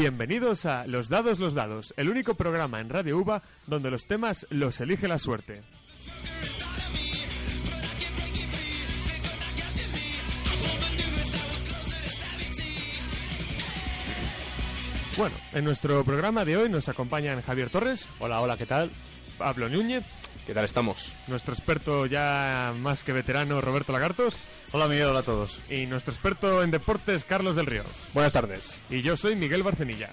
Bienvenidos a Los Dados, los Dados, el único programa en Radio UBA donde los temas los elige la suerte. Bueno, en nuestro programa de hoy nos acompañan Javier Torres. Hola, hola, ¿qué tal? Pablo Núñez. ¿Qué tal estamos? Nuestro experto ya más que veterano, Roberto Lagartos. Hola Miguel, hola a todos. Y nuestro experto en deportes, Carlos del Río. Buenas tardes. Y yo soy Miguel Barcenilla.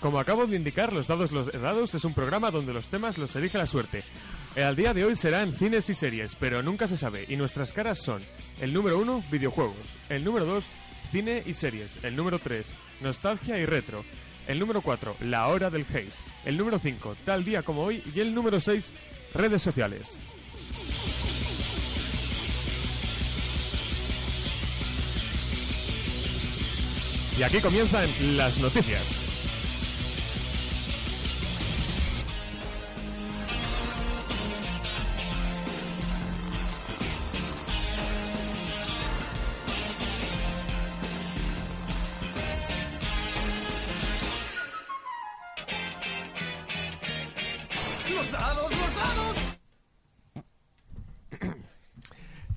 Como acabo de indicar, Los Dados los Dados es un programa donde los temas los elige la suerte. Al día de hoy serán cines y series, pero nunca se sabe. Y nuestras caras son el número uno, videojuegos. El número dos, cine y series. El número tres, nostalgia y retro. El número cuatro, la hora del hate. El número cinco, tal día como hoy. Y el número seis, redes sociales. Y aquí comienzan las noticias.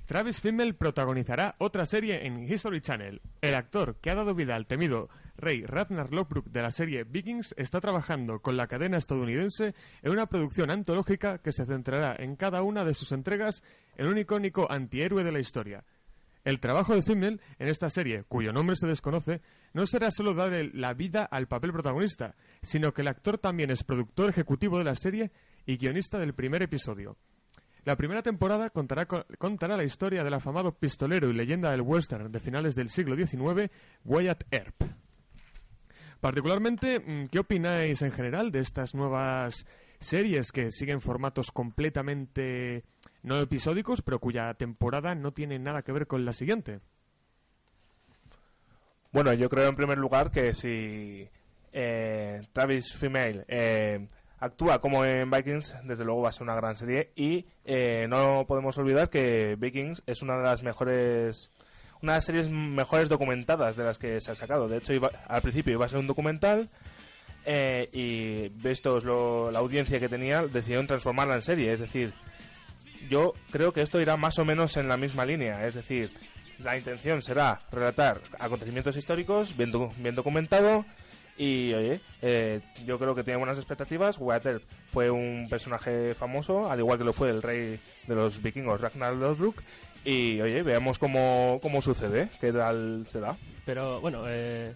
Travis Fimmel protagonizará otra serie en History Channel. El actor que ha dado vida al temido rey Ragnar Lothbrok de la serie Vikings está trabajando con la cadena estadounidense en una producción antológica que se centrará en cada una de sus entregas en un icónico antihéroe de la historia. El trabajo de Fimmel en esta serie, cuyo nombre se desconoce, no será solo darle la vida al papel protagonista, sino que el actor también es productor ejecutivo de la serie y guionista del primer episodio. La primera temporada contará, con- contará la historia del afamado pistolero y leyenda del western de finales del siglo XIX, Wyatt Earp. Particularmente, mm, ¿qué opináis en general de estas nuevas series que siguen formatos completamente no episódicos, pero cuya temporada no tiene nada que ver con la siguiente? Bueno, yo creo en primer lugar que si eh, Travis Female actúa como en Vikings, desde luego va a ser una gran serie y eh, no podemos olvidar que Vikings es una de las mejores una de las series mejores documentadas de las que se ha sacado. De hecho, iba- al principio iba a ser un documental eh, y vistos lo- la audiencia que tenía, decidieron transformarla en serie. Es decir, yo creo que esto irá más o menos en la misma línea. Es decir, la intención será relatar acontecimientos históricos bien, bien documentado y, oye, eh, yo creo que tiene buenas expectativas. Wyatt Earp fue un personaje famoso, al igual que lo fue el rey de los vikingos, Ragnar Lothbrok. Y, oye, veamos cómo, cómo sucede, qué tal se da. Pero bueno, eh,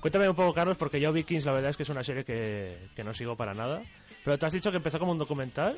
cuéntame un poco, Carlos, porque yo Vikings la verdad es que es una serie que, que no sigo para nada. Pero te has dicho que empezó como un documental.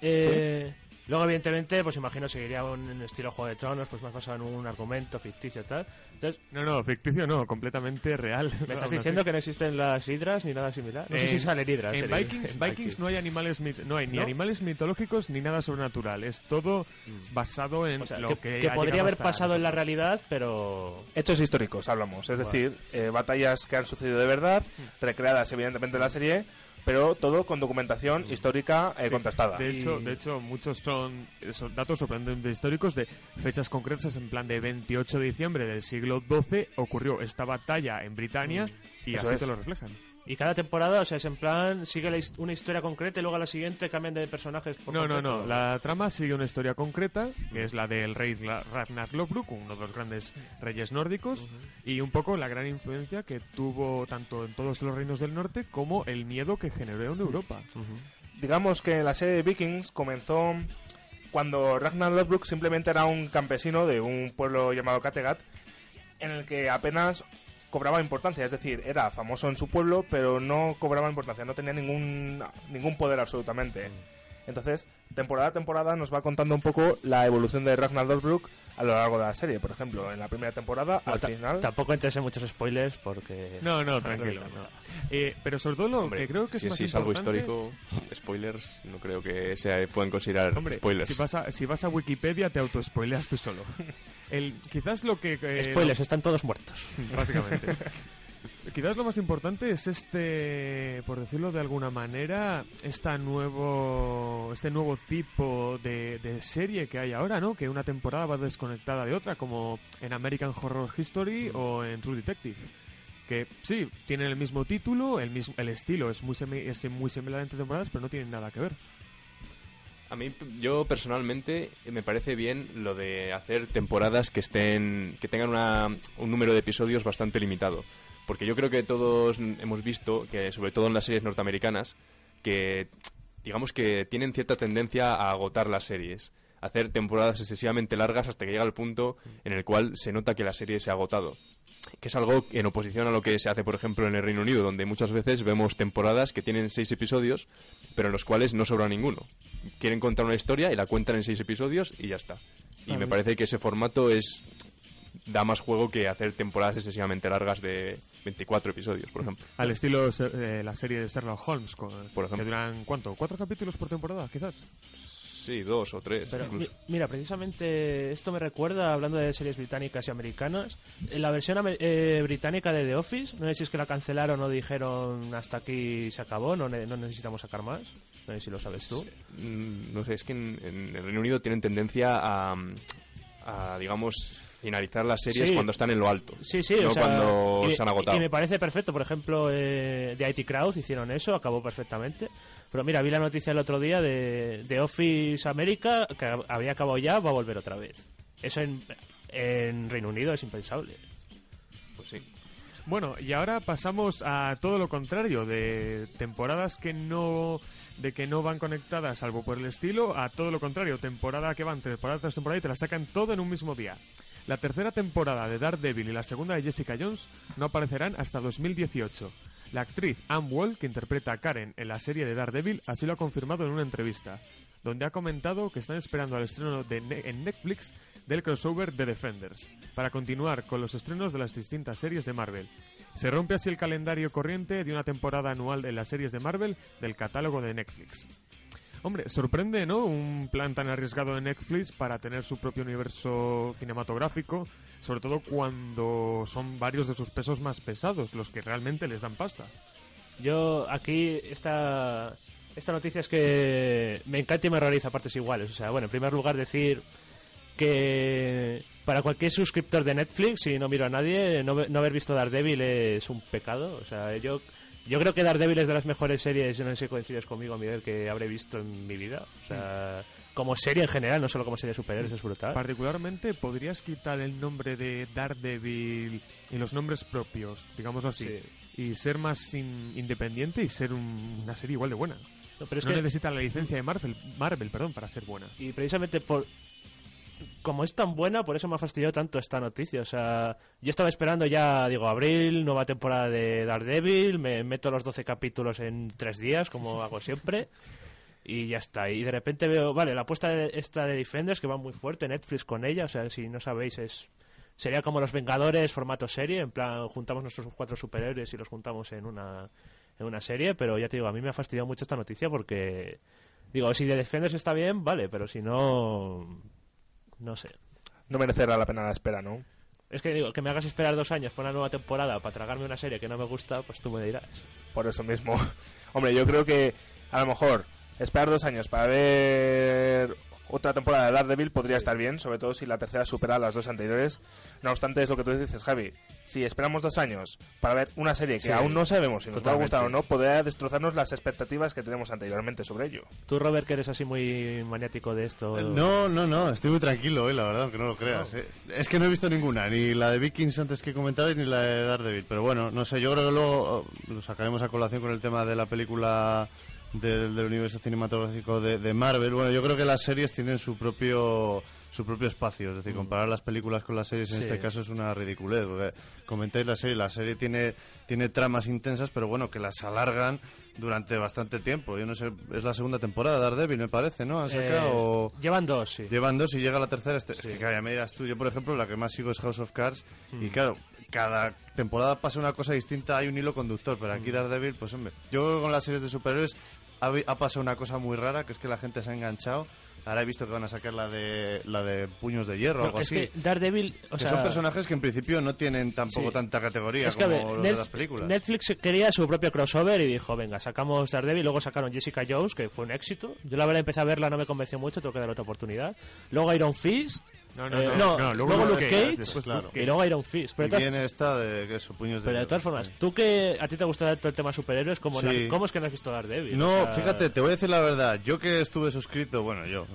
Eh, Luego, evidentemente, pues imagino seguiría un estilo Juego de Tronos, pues más basado en un argumento ficticio y tal. Entonces, No, no, ficticio no, completamente real. ¿me estás Aún así. diciendo que no existen las hidras ni nada similar? No sé si salen hidras. En en- Vikings, en Vikings no hay animales mit- no hay ni ¿No? animales mitológicos ni nada sobrenatural. Es todo basado en O sea, lo que, que, que ha podría haber pasado en la realidad, pero... Hechos históricos hablamos, es decir, eh, batallas que han sucedido de verdad, recreadas evidentemente en la serie, pero todo con documentación histórica eh, contrastada. De hecho, Y- de hecho, muchos son, son datos sorprendentes históricos de fechas concretas, en plan de 28 de diciembre del siglo XII ocurrió esta batalla en Britania y Eso así es. te lo reflejan. Y cada temporada, o sea, es en plan, sigue la una historia concreta y luego a la siguiente cambian de personajes. por No, no, completo. no. La trama sigue una historia concreta, que es la del rey Ra- Ragnar Lothbrok, uno de los grandes reyes nórdicos, y un poco la gran influencia que tuvo tanto en todos los reinos del norte como el miedo que generó en Europa. Digamos que la serie de Vikings comenzó cuando Ragnar Lothbrok simplemente era un campesino de un pueblo llamado Kattegat, en el que apenas cobraba importancia, es decir, era famoso en su pueblo, pero no cobraba importancia, no tenía ningún, ningún poder absolutamente. Entonces, temporada a temporada nos va contando un poco la evolución de Ragnar Lothbrok a lo largo de la serie. Por ejemplo, en la primera temporada, al Ta- final... Tampoco entres en muchos spoilers porque... No, no, tranquilo. no. Eh, pero sobre todo lo Hombre, que creo que es si, más si es algo importante- histórico, spoilers, no creo que se puedan considerar Hombre, spoilers. si vas, a, si vas a Wikipedia te autospoileas tú solo. El, quizás lo que... eh, Spoilers, están todos muertos. básicamente. Quizás lo más importante es este, por decirlo de alguna manera, esta nuevo, este nuevo tipo de, de serie que hay ahora, ¿no? Que una temporada va desconectada de otra, como en American Horror History o en True Detective. Que sí, tienen el mismo título, el mismo, el estilo es muy, semi- es muy similar entre temporadas, pero no tienen nada que ver. A mí, yo personalmente, eh, me parece bien lo de hacer temporadas que estén, que tengan una- un número de episodios bastante limitado. Porque yo creo que todos hemos visto que, sobre todo en las series norteamericanas, que digamos que tienen cierta tendencia a agotar las series. Hacer temporadas excesivamente largas hasta que llega el punto en el cual se nota que la serie se ha agotado. Que es algo en oposición a lo que se hace, por ejemplo, en el Reino Unido, donde muchas veces vemos temporadas que tienen seis episodios, pero en los cuales no sobra ninguno. Quieren contar una historia y la cuentan en seis episodios y ya está. Y me parece que ese formato es da más juego que hacer temporadas excesivamente largas de 24 episodios, por ejemplo. Al estilo eh, la serie de Sherlock Holmes, con, Por ejemplo. que duran, ¿cuánto? ¿Cuatro capítulos por temporada, quizás? Sí, dos o tres, Pero, incluso. mi- mira, precisamente esto me recuerda, hablando de series británicas y americanas, la versión eh, británica de The Office, no sé si es que la cancelaron o dijeron hasta aquí se acabó, no, ne- no necesitamos sacar más, no sé si lo sabes tú. Mm, No sé, es que en, en el Reino Unido tienen tendencia a, a, digamos, finalizar las series Sí. cuando están en lo alto. Sí, sí, no o sea, cuando y, se han agotado. y me parece perfecto, por ejemplo, eh, de IT Crowd hicieron eso, acabó perfectamente. Pero mira, vi la noticia el otro día de, de Office América, que hab- había acabado ya, va a volver otra vez. Eso en, en Reino Unido es impensable. Pues sí. Bueno, y ahora pasamos a todo lo contrario, de temporadas que no de que no van conectadas salvo por el estilo, a todo lo contrario, temporada que van temporada tras temporada y te la sacan todo en un mismo día. La tercera temporada de Daredevil y la segunda de Jessica Jones no aparecerán hasta 2018. La actriz Anne Wall, que interpreta a Karen en la serie de Daredevil, así lo ha confirmado en una entrevista, donde ha comentado que están esperando al estreno en Netflix del crossover de Defenders, para continuar con los estrenos de las distintas series de Marvel. Se rompe así el calendario corriente de una temporada anual de las series de Marvel del catálogo de Netflix. Hombre, sorprende, ¿no? Un plan tan arriesgado de Netflix para tener su propio universo cinematográfico, sobre todo cuando son varios de sus pesos más pesados, los que realmente les dan pasta. Yo aquí esta esta noticia es que me encanta y me horroriza a partes iguales. O sea, bueno, en primer lugar decir que para cualquier suscriptor de Netflix, si no miro a nadie, no, no haber visto Daredevil es un pecado. O sea, yo yo creo que Daredevil es de las mejores series, no sé si coincides conmigo, Miguel, que habré visto en mi vida. O sea, como serie en general, no solo como serie de superhéroes, es brutal. Particularmente, ¿podrías quitar el nombre de Daredevil y los nombres propios, digamos así, y ser más in- independiente y ser un- una serie igual de buena? No, pero es no que- necesita la licencia de Marvel, Marvel perdón, para ser buena. Y precisamente por. Como es tan buena, por eso me ha fastidiado tanto esta noticia. O sea, yo estaba esperando ya, digo, abril, nueva temporada de Daredevil, me meto los 12 capítulos en tres días, como hago siempre, y ya está. Y de repente veo, vale, la apuesta de, esta de Defenders, que va muy fuerte, Netflix con ella, o sea, si no sabéis, es sería como Los Vengadores, formato serie, en plan, juntamos nuestros cuatro superhéroes y los juntamos en una, en una serie, pero ya te digo, a mí me ha fastidiado mucho esta noticia porque, digo, si de Defenders está bien, vale, pero si no, no sé. No merecerá la pena la espera, ¿no? Es que digo, que me hagas esperar dos años por una nueva temporada para tragarme una serie que no me gusta, pues tú me dirás. Por eso mismo. Hombre, yo creo que a lo mejor esperar dos años para ver otra temporada de Daredevil podría estar bien, sobre todo si la tercera supera a las dos anteriores. No obstante, es lo que tú dices, Javi. Si esperamos dos años para ver una serie que Sí, aún no sabemos si nos va a gustar o no, podría destrozarnos las expectativas que tenemos anteriormente sobre ello. Tú, Robert, que eres así muy maniático de esto. No, no, no, estoy muy tranquilo hoy, la verdad, aunque no lo creas. eh. Es que no he visto ninguna, ni la de Vikings antes que comentabais, ni la de Daredevil. Pero bueno, no sé, yo creo que luego oh, lo sacaremos a colación con el tema de la película del, del universo cinematográfico de, de Marvel. Bueno, yo creo que las series tienen su propio su propio espacio. Es decir, comparar las películas con las series en Sí. este caso es una ridiculez. Porque comentáis la serie, la serie tiene, tiene tramas intensas, pero bueno, que las alargan durante bastante tiempo. Yo no sé, es la segunda temporada de Daredevil, me parece, ¿no? ¿Han sacado? Eh, llevan dos, sí. Llevan dos y llega la tercera. Este, Sí. Es que cada me dirás tú, yo por ejemplo, la que más sigo es House of Cards. Y claro, cada temporada pasa una cosa distinta, hay un hilo conductor. Pero aquí Daredevil, pues hombre, yo con las series de superhéroes ha, pasado una cosa muy rara, que es que la gente se ha enganchado. Ahora he visto que van a sacar la de la de puños de hierro o algo es así. que Daredevil, o que sea, son personajes que en principio no tienen tampoco Sí. tanta categoría es que, a como ver, los de las películas. Netflix quería su propio crossover y dijo, venga, sacamos Daredevil, luego sacaron Jessica Jones, que fue un éxito. Yo la verdad empecé a verla, no me convenció mucho, tengo que dar otra oportunidad. Luego Iron Fist. No, no, eh, no, no, luego, luego Luke Luke Cage, Cage, después Claro. Luke y luego Iron Fist. Pero y de todas- viene esta de que eso, puños de Pero de todas formas, Sí. tú que a ti te gusta todo el tema superhéroes, ¿cómo, no- Sí. ¿cómo es que no has visto Daredevil? No, O sea, fíjate, te voy a decir la verdad. Yo que estuve suscrito, bueno, yo eh,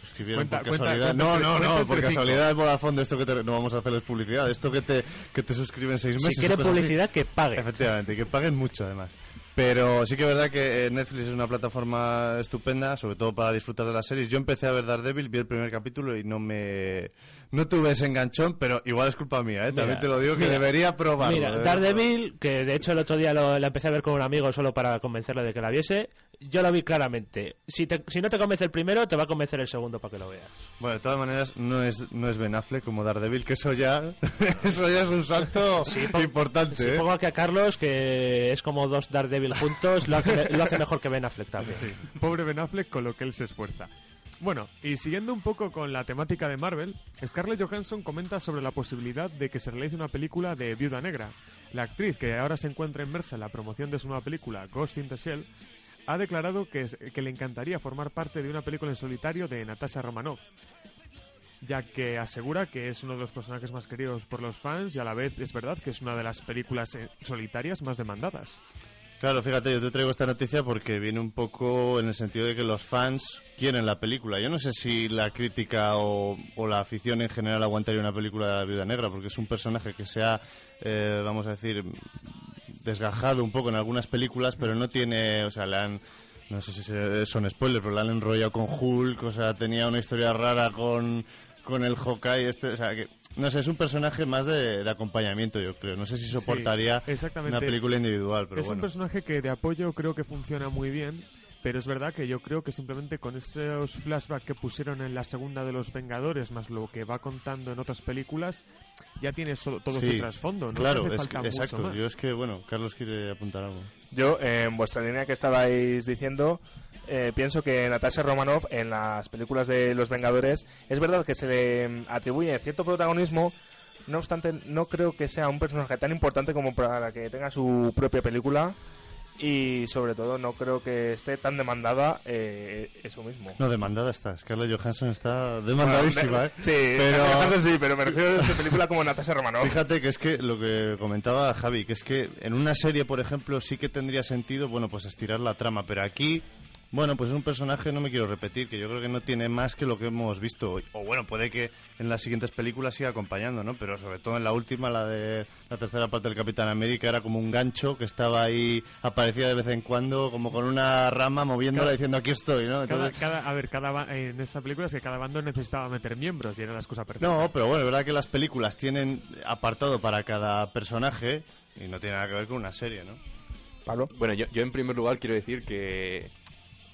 suscribieron Cuenta- por casualidad. cuenta no, no, cuenta no, por cinco. casualidad Vodafone de esto que te, no vamos a hacerles publicidad, de esto que te que te suscriben seis meses. Si quiere así. publicidad, que pague. Efectivamente, que paguen mucho además. Pero sí que es verdad que eh, Netflix es una plataforma estupenda, sobre todo para disfrutar de las series. Yo empecé a ver Daredevil, vi el primer capítulo y no me... No tuve ese enganchón, pero igual es culpa mía, ¿eh? También Mira, te lo digo que mira, debería probarlo. Mira, debería Daredevil, que de hecho el otro día lo, la empecé a ver con un amigo solo para convencerle de que la viese, yo lo vi claramente. Si, te- si no te convence el primero, te va a convencer el segundo para que lo veas. Bueno, de todas maneras, no es, no es Ben Affleck como Daredevil, que eso ya, eso ya es un salto po- importante, Sí, ¿eh? pongo aquí a Carlos, que es como dos Daredevil juntos, lo hace, lo hace mejor que Ben Affleck también. Sí, pobre Ben Affleck con lo que él se esfuerza. Bueno, y siguiendo un poco con la temática de Marvel, Scarlett Johansson comenta sobre la posibilidad de que se realice una película de Viuda Negra. La actriz, que ahora se encuentra inmersa en la promoción de su nueva película, Ghost in the Shell, ha declarado que, que le encantaría formar parte de una película en solitario de Natasha Romanoff, ya que asegura que es uno de los personajes más queridos por los fans y a la vez es verdad que es una de las películas eh, solitarias más demandadas. Claro, fíjate, yo te traigo esta noticia porque viene un poco en el sentido de que los fans quieren la película. Yo no sé si la crítica o, o la afición en general aguantaría una película de la Viuda Negra, porque es un personaje que se ha, eh, vamos a decir, desgajado un poco en algunas películas, pero no tiene, o sea, le han... No sé si son spoilers, pero le han enrollado con Hulk, o sea, tenía una historia rara con, con el Hawkeye, este, o sea, que... No sé, es un personaje más de, de acompañamiento, yo creo. No sé si soportaría exactamente. una película individual, pero es bueno. un personaje que de apoyo creo que funciona muy bien, pero es verdad que yo creo que simplemente con esos flashbacks que pusieron en la segunda de los Vengadores, más lo que va contando en otras películas, ya tiene solo- todo Sí, su trasfondo. No claro, es falta que- mucho exacto. más. Yo es que, bueno, Carlos quiere apuntar algo. Yo, eh, en vuestra línea que estabais diciendo, eh, pienso que Natasha Romanoff en las películas de Los Vengadores es verdad que se le mm, atribuye cierto protagonismo, no obstante, no creo que sea un personaje tan importante como para que tenga su propia película y sobre todo no creo que esté tan demandada eh, eso mismo. No, demandada está. Scarlett Johansson está demandadísima, ¿eh? Sí, Pero- pero... sí, pero me refiero a esta película como Natasha Romanoff. Fíjate que es que lo que comentaba Javi, que es que en una serie, por ejemplo, sí que tendría sentido, bueno, pues estirar la trama, pero aquí, bueno, pues es un personaje, no me quiero repetir, que yo creo que no tiene más que lo que hemos visto. O bueno, puede que en las siguientes películas siga acompañando, ¿no? Pero sobre todo en la última, la de la tercera parte del Capitán América, era como un gancho que estaba ahí, aparecía de vez en cuando, como con una rama moviéndola Cada- diciendo aquí estoy, ¿no? Cada, Entonces- cada- a ver, cada en esa película es que cada bando necesitaba meter miembros y era la excusa perfecta. No, pero bueno, es verdad que las películas tienen apartado para cada personaje y no tiene nada que ver con una serie, ¿no? Pablo. Bueno, yo, yo en primer lugar quiero decir que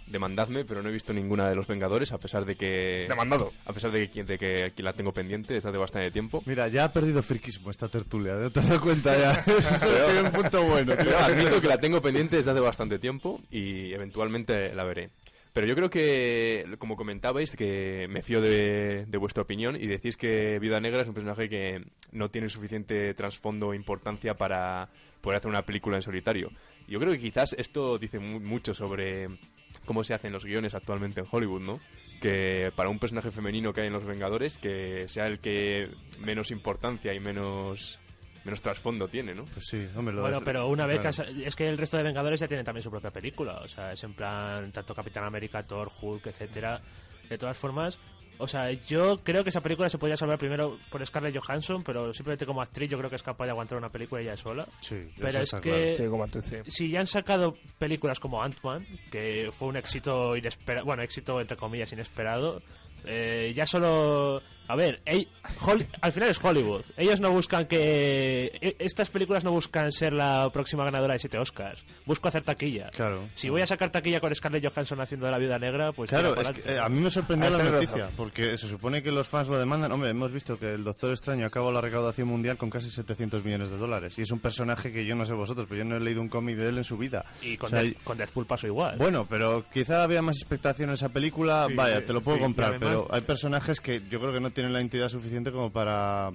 demandadme, pero no he visto ninguna de los Vengadores, a pesar de que... Demandado. A pesar de que, de que aquí la tengo pendiente desde hace bastante tiempo. Mira, ya ha perdido friquismo esta tertulia, ¿eh? ¿te has dado cuenta ya? Eso tiene un punto bueno. Pero admito que la tengo pendiente desde hace bastante tiempo y eventualmente la veré. Pero yo creo que, como comentabais, que me fío de, vuestra opinión y decís que Viuda Negra es un personaje que no tiene suficiente trasfondo o importancia para poder hacer una película en solitario. Yo creo que quizás esto dice mu- mucho sobre cómo se hacen los guiones actualmente en Hollywood, ¿no? Que para un personaje femenino que hay en Los Vengadores, que sea el que menos importancia y menos, menos trasfondo tiene, ¿no? Pues sí, hombre, lo Bueno, de- pero una vez que claro. has- es que el resto de Vengadores ya tienen también su propia película, o sea, es en plan tanto Capitán América, Thor, Hulk, etcétera. De todas formas, o sea, yo creo que esa película se podría salvar primero por Scarlett Johansson, pero simplemente como actriz yo creo que es capaz de aguantar una película ella sola. Sí, Pero eso es está que claro. Sí, sí. si ya han sacado películas como Ant-Man, que fue un éxito inesperado, bueno, éxito entre comillas inesperado, Eh, ya solo... A ver, ey- Hol- al final es Hollywood. Ellos no buscan que... e- Estas películas no buscan ser la próxima ganadora de siete Oscars. Busco hacer taquilla. Claro. Si voy a sacar taquilla con Scarlett Johansson haciendo de la viuda negra, pues... Claro, es que, eh, a mí me sorprendió Ah, la noticia, razón. porque se supone que los fans lo demandan. Hombre, hemos visto que el Doctor Extraño acabó la recaudación mundial con casi 700 millones de dólares. Y es un personaje que yo no sé vosotros, pero yo no he leído un cómic de él en su vida. Y con, O sea, Death- con Deathpool pasó igual. Bueno, pero quizá había más expectación en esa película. Sí, Vaya, sí, te lo puedo sí, comprar, además- pero hay personajes que yo creo que no tienen la entidad suficiente como para.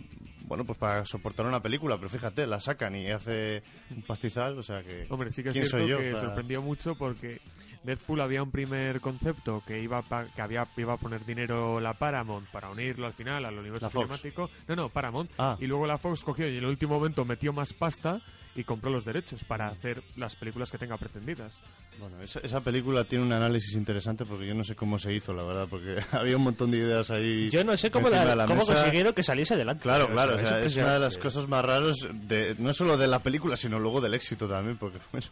Bueno, pues para soportar una película, pero fíjate, la sacan y hace un pastizal, o sea que. Hombre, sí que es ¿quién cierto soy yo que para- sorprendió mucho porque Deadpool había un primer concepto que iba a pa- que había iba a poner dinero la Paramount para unirlo al final al universo cinemático. No, no, Paramount. Ah. Y luego la Fox cogió y en el último momento metió más pasta y compró los derechos para hacer las películas que tenga pretendidas. Bueno, esa, esa película tiene un análisis interesante porque yo no sé cómo se hizo, la verdad, porque había un montón de ideas ahí. Yo no sé cómo, la- la cómo consiguieron que saliese adelante. Claro, claro, o sea, es una de las cosas más raras, de, no solo de la película, sino luego del éxito también, porque bueno,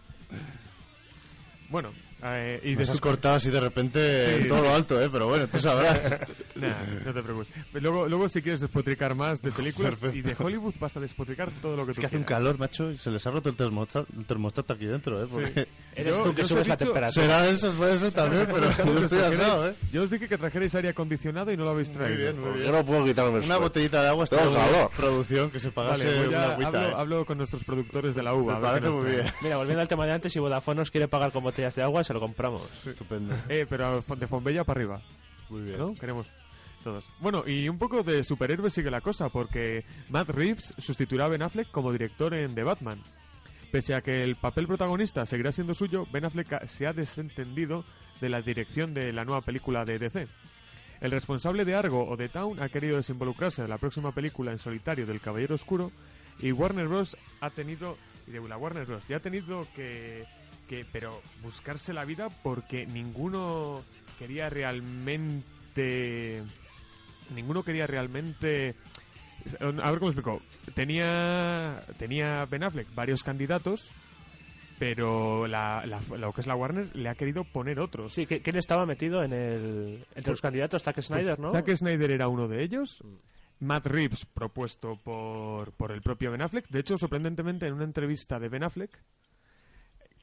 Bueno, eh, y de has su- cortado así de repente Sí, en todo lo alto, ¿eh? Pero bueno, tú sabrás. Nah, no te preocupes. Luego, luego si quieres despotricar más de películas Perfecto. y de Hollywood vas a despotricar todo lo que es tú que hace un quieras. calor, macho, y se les ha roto el termostato, el termostato aquí dentro, ¿eh? Porque... Sí. Eres Yo- tú que subes la dicho- temperatura. Será eso, puede eso también, pero yo estoy asado, ¿eh? Yo os dije que trajerais aire acondicionado y no lo habéis traído. bien, muy bien. Yo no puedo quitarme Una botellita de agua está muy bien. calor. producción que se pagase Vale, una agüita, hablo, ¿eh? hablo con nuestros productores de la uva. Me parece muy bien. Mira, volviendo al tema de antes, si Vodafone nos quiere pagar con botellas de agua, se lo compramos. Estupendo. Eh, pero de Fombella para arriba. Muy bien. ¿No? Queremos todos. Bueno, y un poco de superhéroe sigue la cosa, porque Matt Reeves sustituirá a Ben Affleck como director en The Batman. Pese a que el papel protagonista seguirá siendo suyo, Ben Affleck se ha desentendido de la dirección de la nueva película de DC. El responsable de Argo o de Town ha querido desinvolucrarse de la próxima película en solitario del Caballero Oscuro y Warner Bros. ha tenido y de la Warner Bros. ya ha tenido que, que pero buscarse la vida porque ninguno quería realmente ninguno quería realmente a ver cómo explico tenía tenía Ben Affleck varios candidatos pero la, la- lo que es la Warner le ha querido poner otros Sí, ¿qui- ¿quién estaba metido en el, entre los candidatos? Zack Snyder, ¿no? Pues Zack Snyder era uno de ellos. Matt Reeves, propuesto por, por el propio Ben Affleck. De hecho, sorprendentemente, en una entrevista de Ben Affleck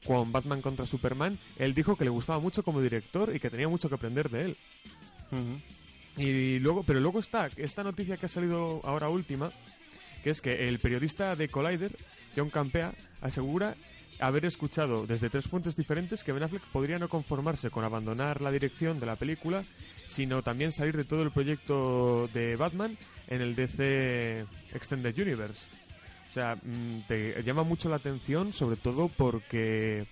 con Batman contra Superman, él dijo que le gustaba mucho como director y que tenía mucho que aprender de él. Y luego, pero luego está esta noticia que ha salido ahora última, que es que el periodista de Collider, John Campea, asegura haber escuchado desde tres fuentes diferentes que Ben Affleck podría no conformarse con abandonar la dirección de la película, sino también salir de todo el proyecto de Batman en el DC Extended Universe. Sea, mm, te llama mucho la atención, sobre todo porque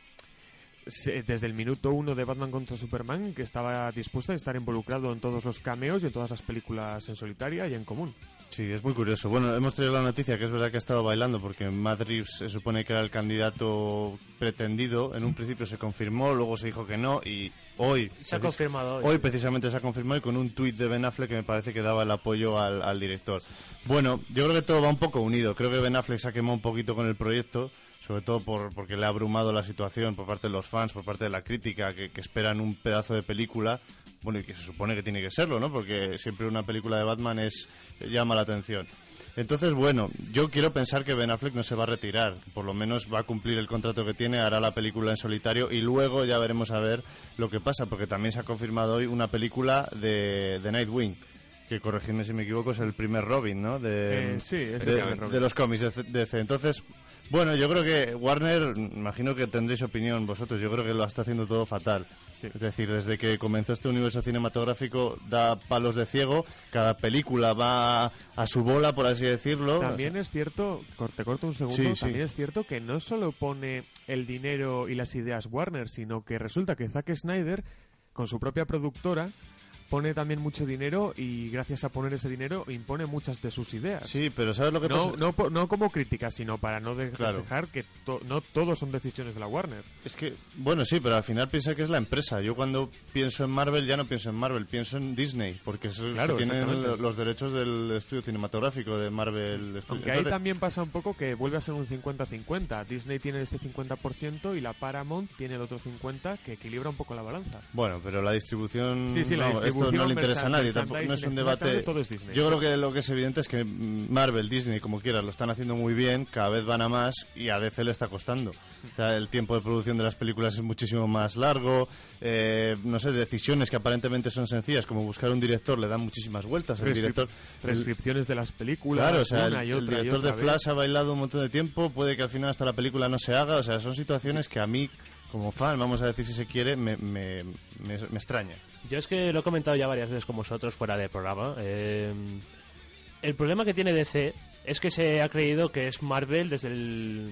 desde el minuto uno de Batman contra Superman, que estaba dispuesto a estar involucrado en todos los cameos y en todas las películas en solitaria y en común. Sí, es muy curioso. Bueno, hemos traído la noticia que es verdad que ha estado bailando porque Reeves se supone que era el candidato pretendido. En un principio se confirmó, luego se dijo que no y hoy... Se ha confirmado hoy. Hoy precisamente se ha confirmado y con un tuit de Ben Affleck que me parece que daba el apoyo al, al director. Bueno, yo creo que todo va un poco unido. Creo que Ben Affleck se ha quemado un poquito con el proyecto, sobre todo por, porque le ha abrumado la situación por parte de los fans, por parte de la crítica, que, que esperan un pedazo de película. Bueno, y que se supone que tiene que serlo, ¿no? Porque siempre una película de Batman es llama la atención. Entonces, bueno, yo quiero pensar que Ben Affleck no se va a retirar. Por lo menos va a cumplir el contrato que tiene, hará la película en solitario y luego ya veremos a ver lo que pasa, porque también se ha confirmado hoy una película de, de Nightwing, que corregidme si me equivoco, es el primer Robin, ¿no? De, Eh, sí, es el de, primer Robin. de los cómics de C- DC. Entonces, bueno, yo creo que Warner, imagino que tendréis opinión vosotros, yo creo que lo está haciendo todo fatal. Sí. Es decir, desde que comenzó este universo cinematográfico da palos de ciego, cada película va a su bola, por así decirlo. También es cierto, te corto un segundo, Sí, sí. también es cierto que no solo pone el dinero y las ideas Warner, sino que resulta que Zack Snyder, con su propia productora, pone también mucho dinero y gracias a poner ese dinero impone muchas de sus ideas. Sí, pero ¿sabes lo que No, pasa? no, no como crítica, sino para no de- Claro. dejar que to- no todos son decisiones de la Warner. Es que, bueno, sí, pero al final piensa que es la empresa. Yo cuando pienso en Marvel ya no pienso en Marvel, pienso en Disney, porque es Claro, que tienen los derechos del estudio cinematográfico de Marvel. Studios. Aunque ahí Entonces- también pasa un poco que vuelve a ser un 50-50. Disney tiene ese 50% y la Paramount tiene el otro 50% que equilibra un poco la balanza. Bueno, pero la distribución... Sí, sí, la distribución esto no le interesa a nadie, tampoco, no es un debate. todo es Disney. Yo creo que lo que es evidente es que Marvel, Disney, como quieras, lo están haciendo muy bien, cada vez van a más y a DC le está costando. O sea, el tiempo de producción de las películas es muchísimo más largo, eh, no sé, decisiones que aparentemente son sencillas, como buscar un director, le dan muchísimas vueltas. El Prescrip- director, Prescripciones de las películas, Claro, o sea, el, y director de vez. Flash ha bailado un montón de tiempo, puede que al final hasta la película no se haga, o sea, son situaciones que a mí, como fan, vamos a decir si se quiere, me, me, me, me extraña. Yo es que lo he comentado ya varias veces con vosotros fuera del programa. eh, el problema que tiene DC es que se ha creído que es Marvel desde el...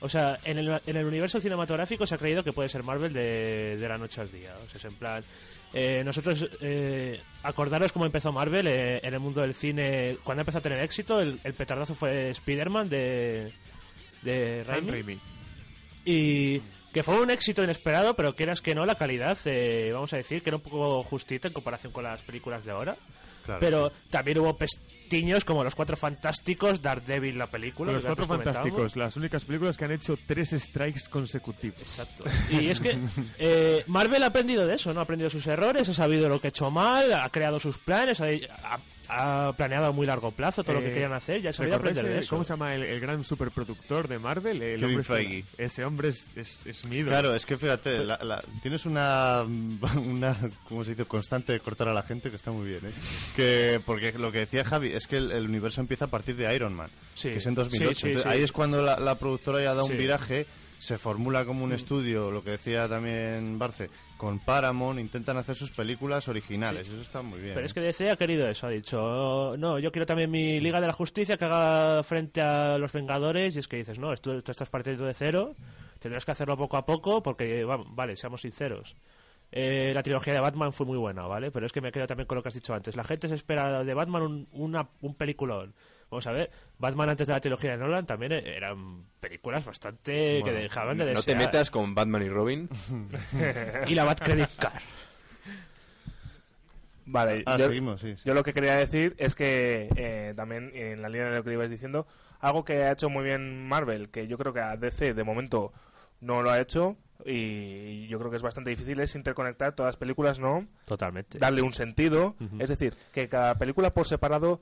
O sea, en el, en el universo cinematográfico se ha creído que puede ser Marvel de, de la noche al día. O sea, es en plan... eh, nosotros, eh, acordaros cómo empezó Marvel eh, en el mundo del cine. Cuando empezó a tener éxito, el, el petardazo fue Spider-Man de, de. Raimi. Y que fue un éxito inesperado, pero quieras que no, la calidad, eh, vamos a decir, que era un poco justita en comparación con las películas de ahora. Claro, pero también hubo pestiños como Los Cuatro Fantásticos, Daredevil, la película. Los Cuatro. Fantásticos, las únicas películas que han hecho tres strikes consecutivos. Exacto. Y es que eh, Marvel ha aprendido de eso, ¿no? Ha aprendido sus errores, ha sabido lo que ha hecho mal, ha creado sus planes, ha, ha- ha planeado a muy largo plazo todo lo que Eh, querían hacer, ya ha sabido ¿recordáis, aprender de eh, eso. ¿Cómo se llama el, el gran superproductor de Marvel? El Kevin hombre este- Feige. Ese hombre es, es, es mi ídolo. Claro, es que fíjate, la- la- tienes una, una, ¿cómo se dice?, constante de cortar a la gente que está muy bien, ¿eh? Que, porque lo que decía Javi es que el, el universo empieza a partir de Iron Man, Sí. que es en 2008. Sí, sí, Entonces, sí. Ahí es cuando la, la productora ya da un viraje, se formula como un estudio, lo que decía también Barce, con Paramount, intentan hacer sus películas originales, eso está muy bien. Pero ¿eh? es que DC ha querido eso, ha dicho, "Oh, no, yo quiero también mi Liga de la Justicia que haga frente a los Vengadores y es que dices, no, esto, tú estás partiendo de cero, tendrás que hacerlo poco a poco porque, va- vale, seamos sinceros. Eh, la trilogía de Batman fue muy buena, ¿vale? Pero es que me quedo también con lo que has dicho antes. La gente se espera de Batman un, una- un peliculón. Vamos a ver, Batman antes de la trilogía de Nolan también e- eran películas bastante que dejaban de No te desear. metas con Batman y Robin. Y la Bat Credit Card. Vale, Ah, yo, seguimos, sí, sí. yo lo que quería decir es que eh, también en la línea de lo que ibas diciendo, algo que ha hecho muy bien Marvel, que yo creo que a DC de momento no lo ha hecho y yo creo que es bastante difícil, es interconectar todas las películas, ¿no? Totalmente. Darle un sentido, Ujú. es decir, que cada película por separado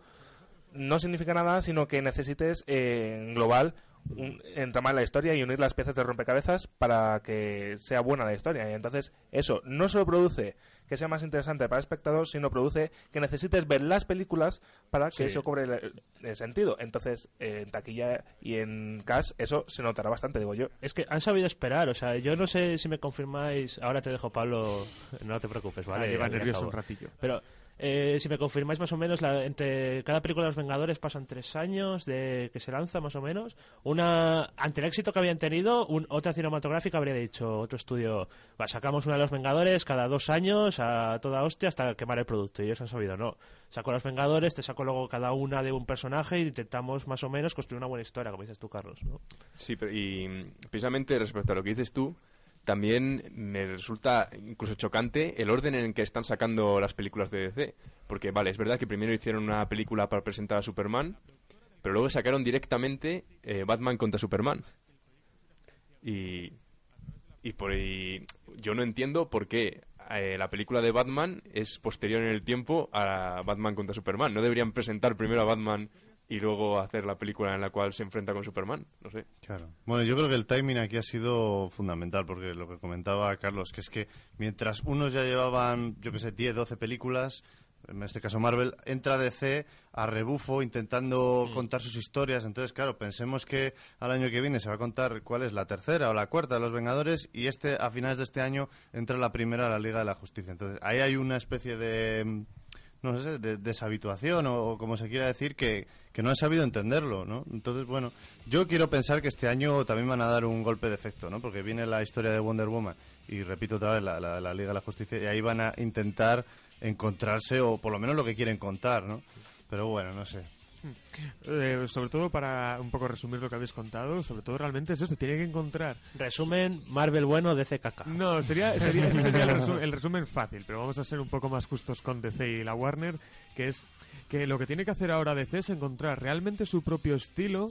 no significa nada, sino que necesites eh, en global un- entramar la historia y unir las piezas de rompecabezas para que sea buena la historia. Y entonces, eso no solo produce que sea más interesante para el espectador, sino produce que necesites ver las películas para que Sí. eso cobre el, el sentido. Entonces, eh, en taquilla y en cash, eso se notará bastante, digo yo. Es que han sabido esperar, o sea, yo no sé si me confirmáis, ahora te dejo Pablo, no te preocupes, ¿vale? Ah, lleva Ya nervioso un ratillo. Pero eh, si me confirmáis más o menos, la- entre cada película de los Vengadores pasan tres años de que se lanza más o menos. Una ante el éxito que habían tenido, un- otra cinematográfica habría dicho, otro estudio, va, sacamos una de los Vengadores cada dos años a toda hostia hasta quemar el producto. Y ellos han sabido, no. Saco los Vengadores, te saco luego cada una de un personaje y intentamos más o menos construir una buena historia, como dices tú, Carlos. ¿no? Sí, pero, y precisamente respecto a lo que dices tú, también me resulta incluso chocante el orden en el que están sacando las películas de DC. Porque, vale, es verdad que primero hicieron una película para presentar a Superman, pero luego sacaron directamente eh, Batman contra Superman. Y, y por y yo no entiendo por qué eh, la película de Batman es posterior en el tiempo a Batman contra Superman. ¿No deberían presentar primero a Batman y luego hacer la película en la cual se enfrenta con Superman? No sé. Claro. Bueno, yo creo que el timing aquí ha sido fundamental, porque lo que comentaba Carlos, que es que mientras unos ya llevaban, yo que sé, 10, 12 películas, en este caso Marvel, entra DC a rebufo intentando contar sus historias. Entonces, claro, pensemos que al año que viene se va a contar cuál es la tercera o la cuarta de los Vengadores y este a finales de este año entra la primera a la Liga de la Justicia. Entonces, ahí hay una especie de mm, no sé, de deshabituación o, como se quiera decir, que, que no han sabido entenderlo, ¿no? Entonces, bueno, yo quiero pensar que este año también van a dar un golpe de efecto, ¿no? Porque viene la historia de Wonder Woman y, repito otra vez, la, la, la Liga de la Justicia y ahí van a intentar encontrarse o por lo menos lo que quieren contar, ¿no? Pero bueno, no sé. Eh, sobre todo para un poco resumir lo que habéis contado, sobre todo realmente es eso, tiene que encontrar Resumen, Marvel bueno, DC caca. No, sería, sería, ese sería el, resu- el resumen fácil, pero vamos a ser un poco más justos con DC y la Warner, que es que lo que tiene que hacer ahora DC es encontrar realmente su propio estilo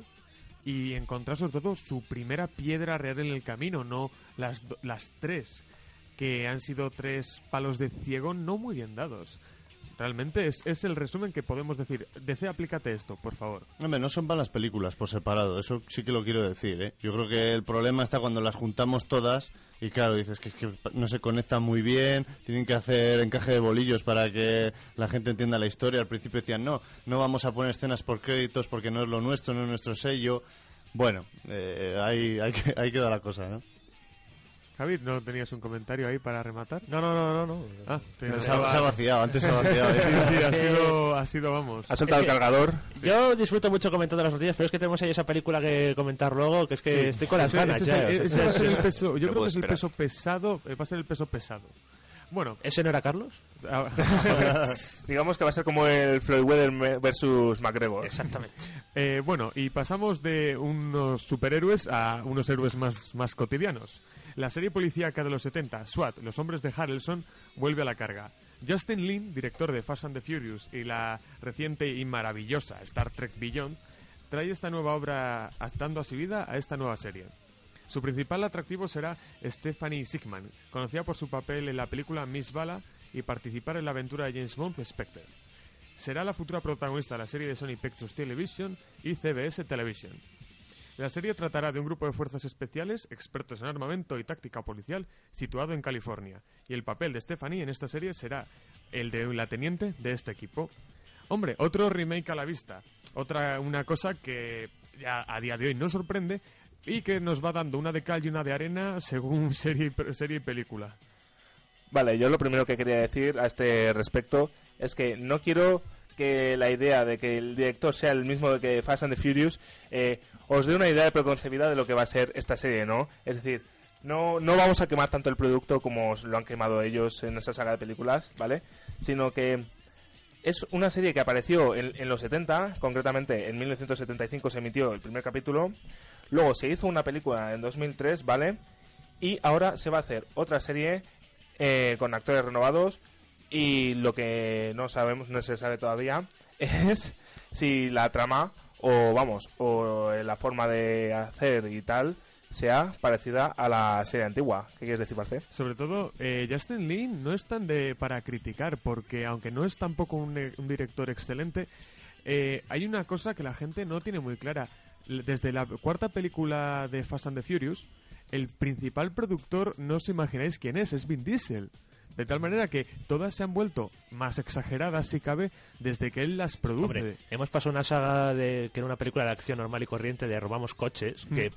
y encontrar sobre todo su primera piedra real en el camino, no las, las tres, que han sido tres palos de ciego no muy bien dados. Realmente es, es el resumen que podemos decir. DC, aplícate esto, por favor. Hombre, no son malas películas por separado, eso sí que lo quiero decir, ¿eh? Yo creo que el problema está cuando las juntamos todas y claro, dices que, que no se conectan muy bien, tienen que hacer encaje de bolillos para que la gente entienda la historia. Al principio decían, no, no vamos a poner escenas por créditos porque no es lo nuestro, no es nuestro sello. Bueno, eh, ahí, ahí, ahí queda la cosa, ¿no? Javi, ¿no tenías un comentario ahí para rematar? No, no, no, no. no. Ah, te- Se ha, se ha vaciado, antes se ha vaciado. Sí, ¿eh? sí, ha sido, ha sido, vamos. Ha soltado Es que- el cargador. Yo disfruto mucho comentando las noticias, pero es que tenemos ahí esa película que comentar luego, que es que estoy con las Ese- ganas ese ya. o sea, el peso, yo No creo que es el peso pesado, eh, va a ser el peso pesado. Bueno, ¿Ese no era Carlos? ah, Digamos que va a ser como el Floyd Weather versus McGregor. Exactamente. eh, bueno, y pasamos de unos superhéroes a unos héroes más, más cotidianos. La serie policíaca de los 70, SWAT, Los Hombres de Harrelson, vuelve a la carga. Justin Lin, director de Fast and the Furious y la reciente y maravillosa Star Trek Beyond, trae esta nueva obra dando así vida a esta nueva serie. Su principal atractivo será Stephanie Sigman, conocida por su papel en la película Miss Bala y participar en la aventura de James Bond Spectre. Será la futura protagonista de la serie de Sony Pictures Television y CBS Television. La serie tratará de un grupo de fuerzas especiales, expertos en armamento y táctica policial, situado en California, y el papel de Stephanie en esta serie será el de la teniente de este equipo. Hombre, otro remake a la vista, otra una cosa que ya a día de hoy no sorprende y que nos va dando una de cal y una de arena según serie, serie y película. Vale, yo lo primero que quería decir a este respecto es que no quiero que la idea de que el director sea el mismo que Fast and the Furious eh, os dé una idea preconcebida de lo que va a ser esta serie, ¿no? Es decir, no, no vamos a quemar tanto el producto como lo han quemado ellos en esa saga de películas, ¿vale? Sino que es una serie que apareció en, en los 70, concretamente en 1975 se emitió el primer capítulo, luego se hizo una película en 2003, ¿vale? Y ahora se va a hacer otra serie eh, con actores renovados y lo que no sabemos, no se sabe todavía, es si la trama o vamos, o la forma de hacer y tal sea parecida a la serie antigua. ¿Qué quieres decir, Parce? Sobre todo, eh, Justin Lin no es tan de para criticar, porque aunque no es tampoco un, eh, un director excelente, eh, hay una cosa que la gente no tiene muy clara. Desde la cuarta película de Fast and the Furious, el principal productor no os imagináis quién es, es Vin Diesel. De tal manera que todas se han vuelto más exageradas, si cabe, desde que él las produce. Hombre, hemos pasado una saga de que era una película de acción normal y corriente de robamos coches, que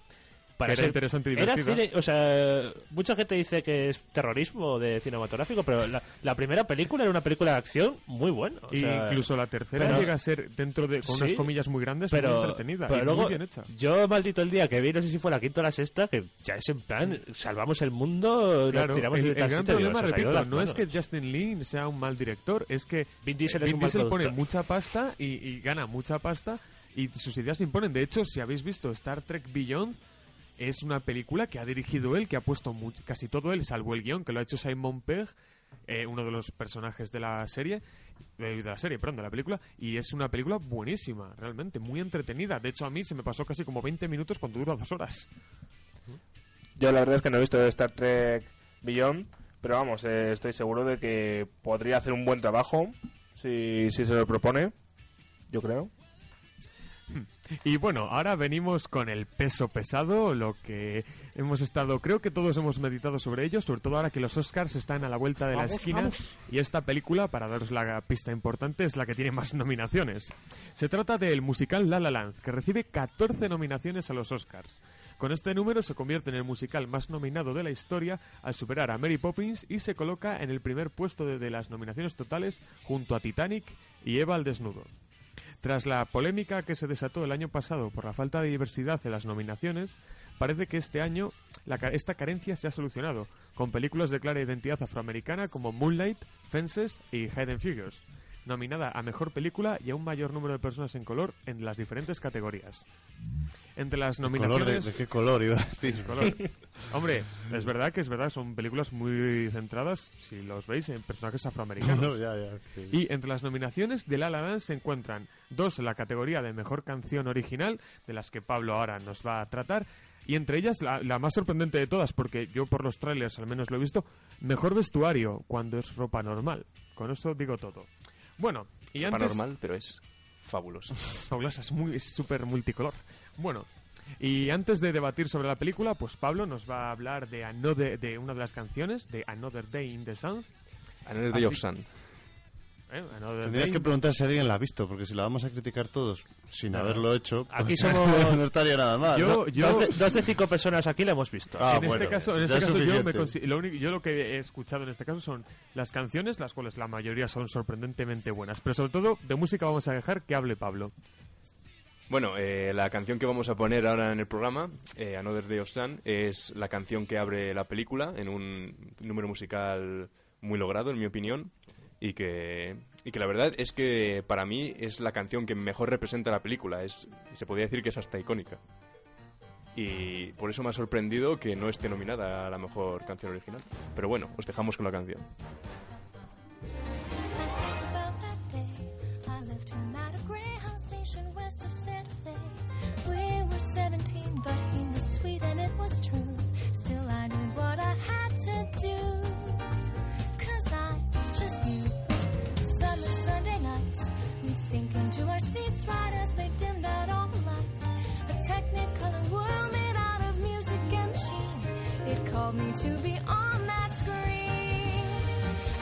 para Que era ser- interesante y era divertida. cine- o sea, mucha gente dice que es terrorismo de cinematográfico, pero la, la primera película era una película de acción muy buena. o Y sea, incluso la tercera pero- llega a ser, dentro de, con Sí, unas comillas muy grandes, pero, muy entretenida pero y luego, muy bien hecha. yo maldito el día que vi, no sé si fue la quinta o la sexta, que ya es en plan, salvamos el mundo, Claro, tiramos el, el gran problema, se os ha ido repito, no es que Justin Lin sea un mal director, es que Vin Diesel eh, es Vin un mal Diesel pone mucha pasta y, y gana mucha pasta y sus ideas se imponen. De hecho, si habéis visto Star Trek Beyond, es una película que ha dirigido él, que ha puesto casi todo él, salvo el guion, que lo ha hecho Simon Pegg, eh, uno de los personajes de la serie, de, de la serie, perdón, de la película, y es una película buenísima, realmente, muy entretenida. De hecho, a mí se me pasó casi como 20 minutos cuando dura dos horas. Yo la verdad es que no he visto Star Trek Beyond, pero vamos, eh, estoy seguro de que podría hacer un buen trabajo si, si se lo propone, yo creo. Y bueno, ahora venimos con el peso pesado, lo que hemos estado, creo que todos hemos meditado sobre ello, sobre todo ahora que los Oscars están a la vuelta de la esquina y esta película, para daros la pista importante, es la que tiene más nominaciones. Se trata del musical La La Land, que recibe 14 nominaciones a los Oscars. Con este número se convierte en el musical más nominado de la historia al superar a Mary Poppins y se coloca en el primer puesto de, de las nominaciones totales junto a Titanic y Eva al desnudo. Tras la polémica que se desató el año pasado por la falta de diversidad en las nominaciones, parece que este año la esta carencia se ha solucionado, con películas de clara identidad afroamericana como Moonlight, Fences y Hidden Figures, nominada a Mejor Película y a un mayor número de personas en color en las diferentes categorías. Entre las ¿Color de, nominaciones... de qué color iba a decir? color. Hombre, es verdad que es verdad, son películas muy centradas, si los veis, en personajes afroamericanos. No, ya, ya. sí. Y entre las nominaciones de La La Land se encuentran dos en la categoría de Mejor Canción Original, de las que Pablo ahora nos va a tratar, y entre ellas la, la más sorprendente de todas, porque yo por los trailers al menos lo he visto, Mejor Vestuario, cuando es ropa normal. Con eso digo todo. Bueno, y antes... Paranormal, pero es fabuloso. Es fabulosa, es muy es súper multicolor. Bueno, y antes de debatir sobre la película, pues Pablo nos va a hablar de, Another- de una de las canciones, de Another Day in the Sun. Another Day of Sun. ¿Eh? Tendrías que preguntar si alguien la ha visto, porque si la vamos a criticar todos sin No. haberlo hecho, pues Aquí somos- no estaría nada mal. Yo- ¿no? yo- Dos, de, dos de cinco personas aquí la hemos visto. Ah, en bueno, este caso, en este es caso yo, me consi- lo único- yo lo que he escuchado en este caso son las canciones, las cuales la mayoría son sorprendentemente buenas. Pero sobre todo, de música vamos a dejar que hable Pablo. Bueno, eh, la canción que vamos a poner ahora en el programa, eh, Another Day of Sun, es la canción que abre la película en un número musical muy logrado, en mi opinión, y que, y que la verdad es que para mí es la canción que mejor representa la película. Es, se podría decir que es hasta icónica. Y por eso me ha sorprendido que no esté nominada a la mejor canción original. Pero bueno, os dejamos con la canción. Called me to be on that screen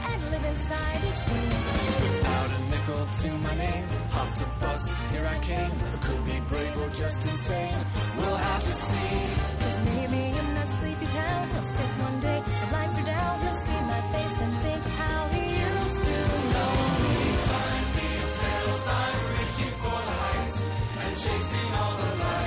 and live inside each scene. Without a nickel to my name, hopped a bus, here I came. I could be brave or just insane. We'll have to see. Cause maybe in that sleepy town, he'll sit one day, the lights are down, he'll see my face and think how he used to know me. I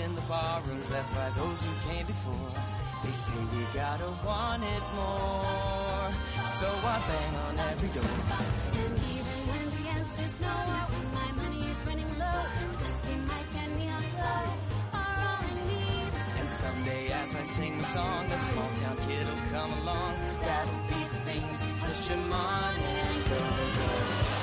in the barrooms left by those who came before. They say we gotta want it more. So I bang on every door. And even when the answer's no, when my money is running low, the dusty mic and neon glow are all I need. And someday as I sing the song, a small town kid will come along. That'll be the thing to push him on and go, go.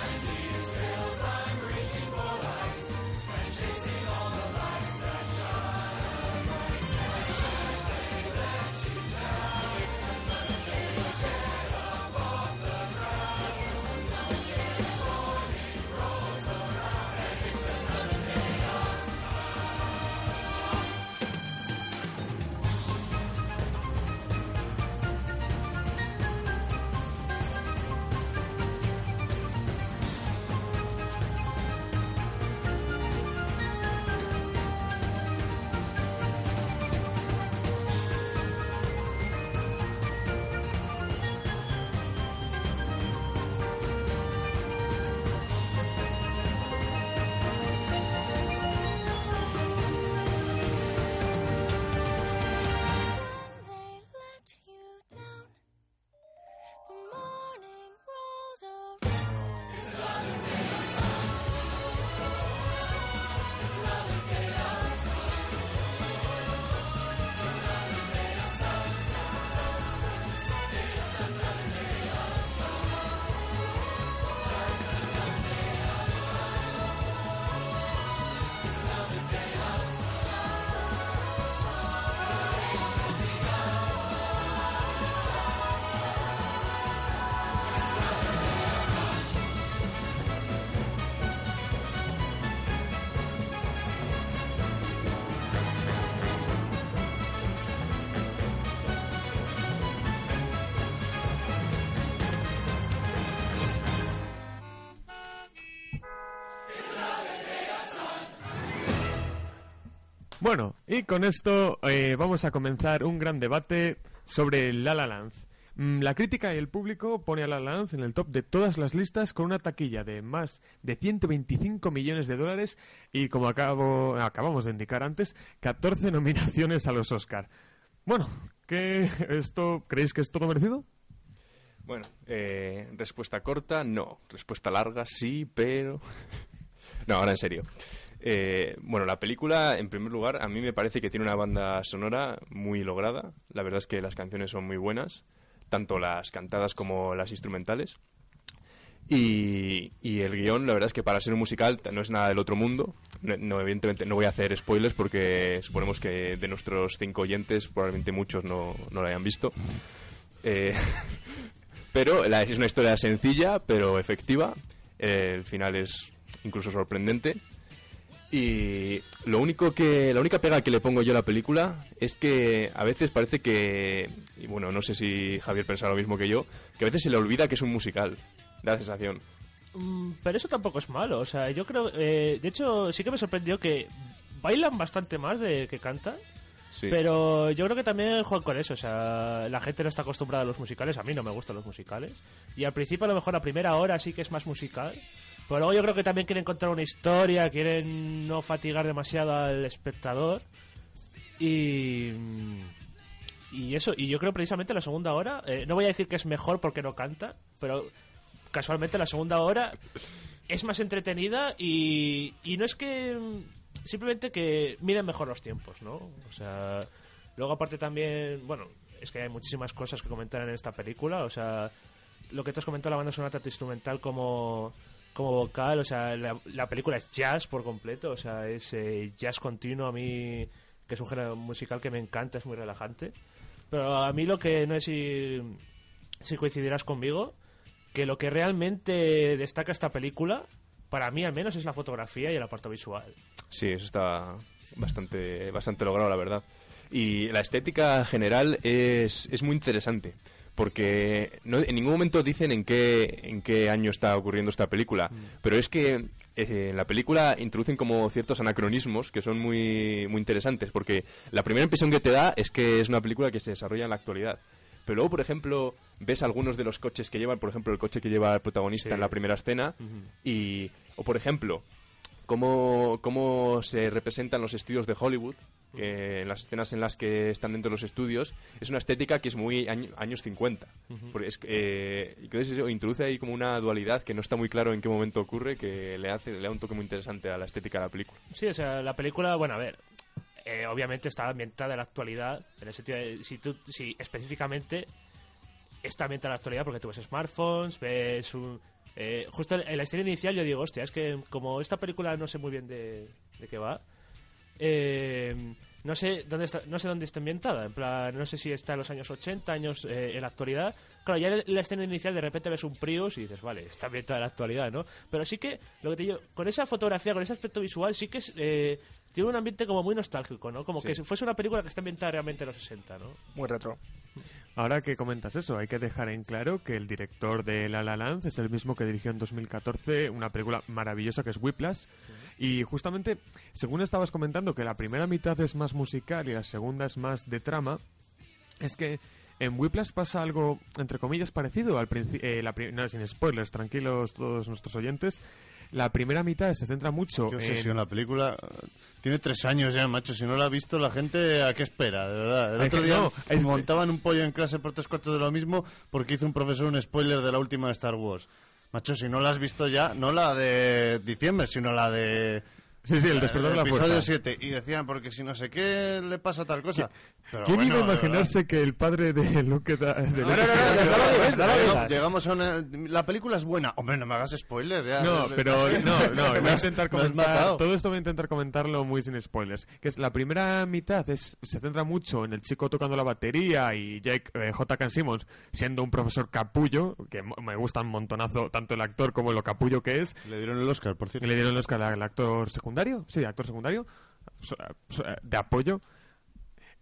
Y con esto eh, vamos a comenzar un gran debate sobre La La Land. Mm, La crítica y el público pone a La La Land en el top de todas las listas con una taquilla de más de 125 millones de dólares y, como acabo, acabamos de indicar antes, 14 nominaciones a los Oscar. Bueno, ¿qué esto creéis que es todo merecido? Bueno, eh, respuesta corta, no. Respuesta larga, sí, pero... no, ahora en serio. Eh, bueno, la película, en primer lugar, a mí me parece que tiene una banda sonora muy lograda. La verdad es que las canciones son muy buenas, tanto las cantadas como las instrumentales. Y, el guion, la verdad es que para ser un musical no es nada del otro mundo. No, evidentemente no voy a hacer spoilers porque suponemos que de nuestros cinco oyentes probablemente muchos no, no lo hayan visto. Eh, pero es una historia sencilla pero efectiva. El final es incluso sorprendente. Y lo único que la única pega que le pongo yo a la película es que a veces parece que y bueno, no sé si Javier pensará lo mismo que yo, que a veces se le olvida que es un musical. Da la sensación. Mm, Pero eso tampoco es malo. O sea, yo creo. eh, de hecho, sí que me sorprendió que bailan bastante más de que cantan. Sí. Pero yo creo que también juegan con eso. O sea, la gente no está acostumbrada a los musicales. A mí no me gustan los musicales. Y al principio, a lo mejor, la primera hora sí que es más musical. Pero luego yo creo que también quieren contar una historia. Quieren no fatigar demasiado al espectador. Y. Y eso, y yo creo precisamente la segunda hora, eh, no voy a decir que es mejor porque no canta, pero casualmente la segunda hora es más entretenida y, y no es que simplemente que miren mejor los tiempos, ¿no? O sea, luego aparte también, bueno, es que hay muchísimas cosas que comentar en esta película, o sea, lo que te has comentado la banda sonora tanto instrumental como como vocal, o sea, la, la película es jazz por completo, o sea, es eh, jazz continuo a mí, que es un género musical que me encanta, es muy relajante. Pero a mí lo que no es si, si coincidirás conmigo, que lo que realmente destaca esta película, para mí al menos, es la fotografía y el apartado visual. Sí, eso está bastante, bastante logrado, la verdad. Y la estética general es, es muy interesante, porque no, en ningún momento dicen en qué, en qué año está ocurriendo esta película, pero es que eh, en la película introducen como ciertos anacronismos que son muy, muy interesantes, porque la primera impresión que te da es que es una película que se desarrolla en la actualidad. Pero luego, por ejemplo, ves algunos de los coches que llevan, por ejemplo, el coche que lleva el protagonista Sí. en la primera escena, y, o por ejemplo, cómo, cómo se representan los estudios de Hollywood, que en las escenas en las que están dentro de los estudios, es una estética que es muy año- años 50. Porque es, que, eh, y entonces eso introduce ahí como una dualidad que no está muy claro en qué momento ocurre, que le hace le da un toque muy interesante a la estética de la película. Sí, o sea, la película, bueno, a ver, eh, obviamente está ambientada en la actualidad, en el sentido de, si tú, si específicamente está ambientada en la actualidad porque tú ves smartphones, ves un... eh, justo en la historia inicial yo digo, hostia, es que como esta película no sé muy bien de, de qué va, eh, no sé dónde está, no sé dónde está ambientada, en plan, no sé si está en los años 80, años eh, en la actualidad. Claro, ya en la escena inicial de repente ves un Prius y dices, vale, está ambientada en la actualidad, ¿no? Pero sí que, lo que te digo, con esa fotografía, con ese aspecto visual, sí que es, eh, tiene un ambiente como muy nostálgico, ¿no? Como Sí. que si fuese una película que está ambientada realmente en los 60, ¿no? Muy retro. Ahora que comentas eso, hay que dejar en claro que el director de La La Land es el mismo que dirigió en 2014 una película maravillosa que es Whiplash. Y justamente, según estabas comentando que la primera mitad es más musical y la segunda es más de trama, es que en Whiplash pasa algo, entre comillas, parecido al principio. no, sin spoilers, tranquilos todos nuestros oyentes. La primera mitad se centra mucho Qué en... obsesión la película. Tiene tres años ya, macho. Si no la ha visto, la gente, ¿a qué espera? De verdad. El otro día no, es- montaban un pollo en clase por tres cuartos de lo mismo porque hizo un profesor un spoiler de la última de Star Wars. Macho, si no la has visto ya, no la de diciembre, sino la de... Sí, sí, el despertar de la episodio fuerza. 7. Y decían, porque si no sé qué le pasa tal cosa. Pero ¿Quién bueno, iba a imaginarse que el padre de Luke... da- de No, no. Llegamos a una... La película es buena. Hombre, no me hagas spoiler. Ya. No, pero no, no, voy a intentar comentar, todo esto voy a intentar comentarlo muy sin spoilers. Que es la primera mitad es, se centra mucho en el chico tocando la batería y Jake eh, J.K. Simmons siendo un profesor capullo, que me gusta un montonazo tanto el actor como lo capullo que es. Le dieron el Oscar, por cierto. le dieron el Oscar al actor secundario, sí, actor secundario, so- de apoyo.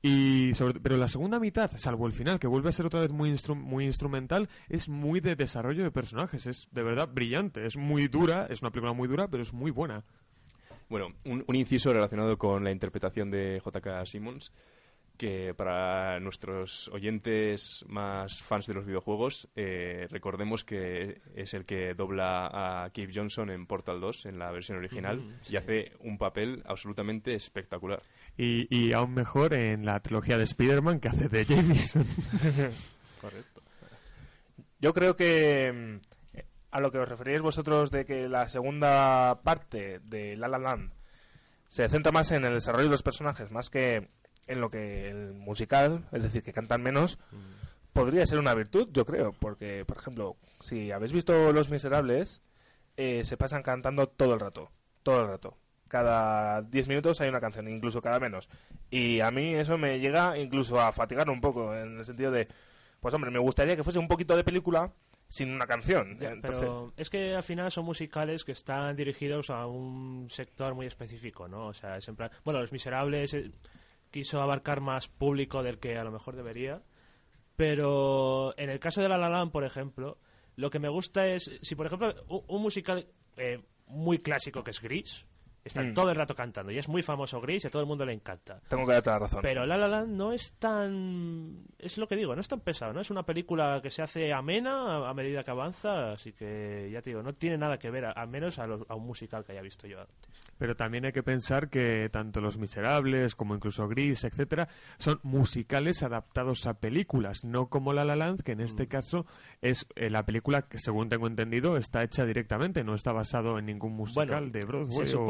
Y pero la segunda mitad, salvo el final, que vuelve a ser otra vez muy, instru- muy instrumental, es muy de desarrollo de personajes. Es de verdad brillante. Es muy dura, es una película muy dura, pero es muy buena. Bueno, un, un inciso relacionado con la interpretación de J.K. Simmons, que para nuestros oyentes más fans de los videojuegos, eh, recordemos que es el que dobla a Cave Johnson en Portal 2, en la versión original, y hace un papel absolutamente espectacular. Y, y aún mejor en la trilogía de Spider-Man que hace de Jameson. Correcto. Yo creo que mm, a lo que os referíais vosotros de que la segunda parte de La La Land se centra más en el desarrollo de los personajes, más que en lo que el musical, es decir, que cantan menos, podría ser una virtud, yo creo, porque, por ejemplo, si habéis visto Los Miserables, eh, se pasan cantando todo el rato, todo el rato. Cada 10 minutos hay una canción, incluso cada menos. Y a mí eso me llega incluso a fatigar un poco, en el sentido de, pues hombre, me gustaría que fuese un poquito de película sin una canción. Ya, Entonces, pero es que al final son musicales que están dirigidos a un sector muy específico, ¿no? O sea, es en plan... Bueno, Los Miserables eh, quiso abarcar más público del que a lo mejor debería, pero en el caso de La La por ejemplo, lo que me gusta es... Si, por ejemplo, un, un musical eh, muy clásico que es Gris, están Mm. todo el rato cantando, y es muy famoso Gris y a todo el mundo le encanta. tengo que darte la razón. Pero La La Land no es tan... Es lo que digo, no es tan pesado, ¿no? Es una película que se hace amena a, a medida que avanza, así que ya te digo, no tiene nada que ver, al menos a, lo- a un musical que haya visto yo antes. Pero también hay que pensar que tanto Los Miserables como incluso Gris, etcétera, son musicales adaptados a películas, no como La La Land, que en Mm. este caso es eh, la película que, según tengo entendido, está hecha directamente, no está basado en ningún musical Bueno, de Broadway. se o-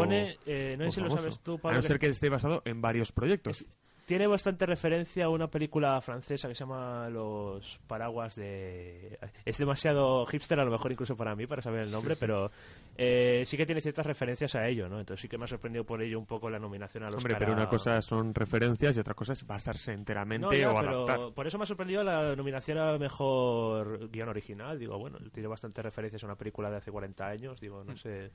eh, no sé si lo famoso. sabes tú, A Pablo, no que ser que esté basado en varios proyectos. tiene bastante referencia a una película francesa que se llama Los Paraguas de... Es demasiado hipster a lo mejor incluso para mí, para saber el nombre, pero eh, sí que tiene ciertas referencias a ello, ¿no? Entonces sí que me ha sorprendido por ello un poco la nominación a los Hombre, pero una cosa son referencias y otra cosa es basarse enteramente No, ya, o pero adaptar. por eso me ha sorprendido la nominación a mejor guion original. Digo, bueno, tiene bastantes referencias a una película de hace 40 años. Digo, no sé.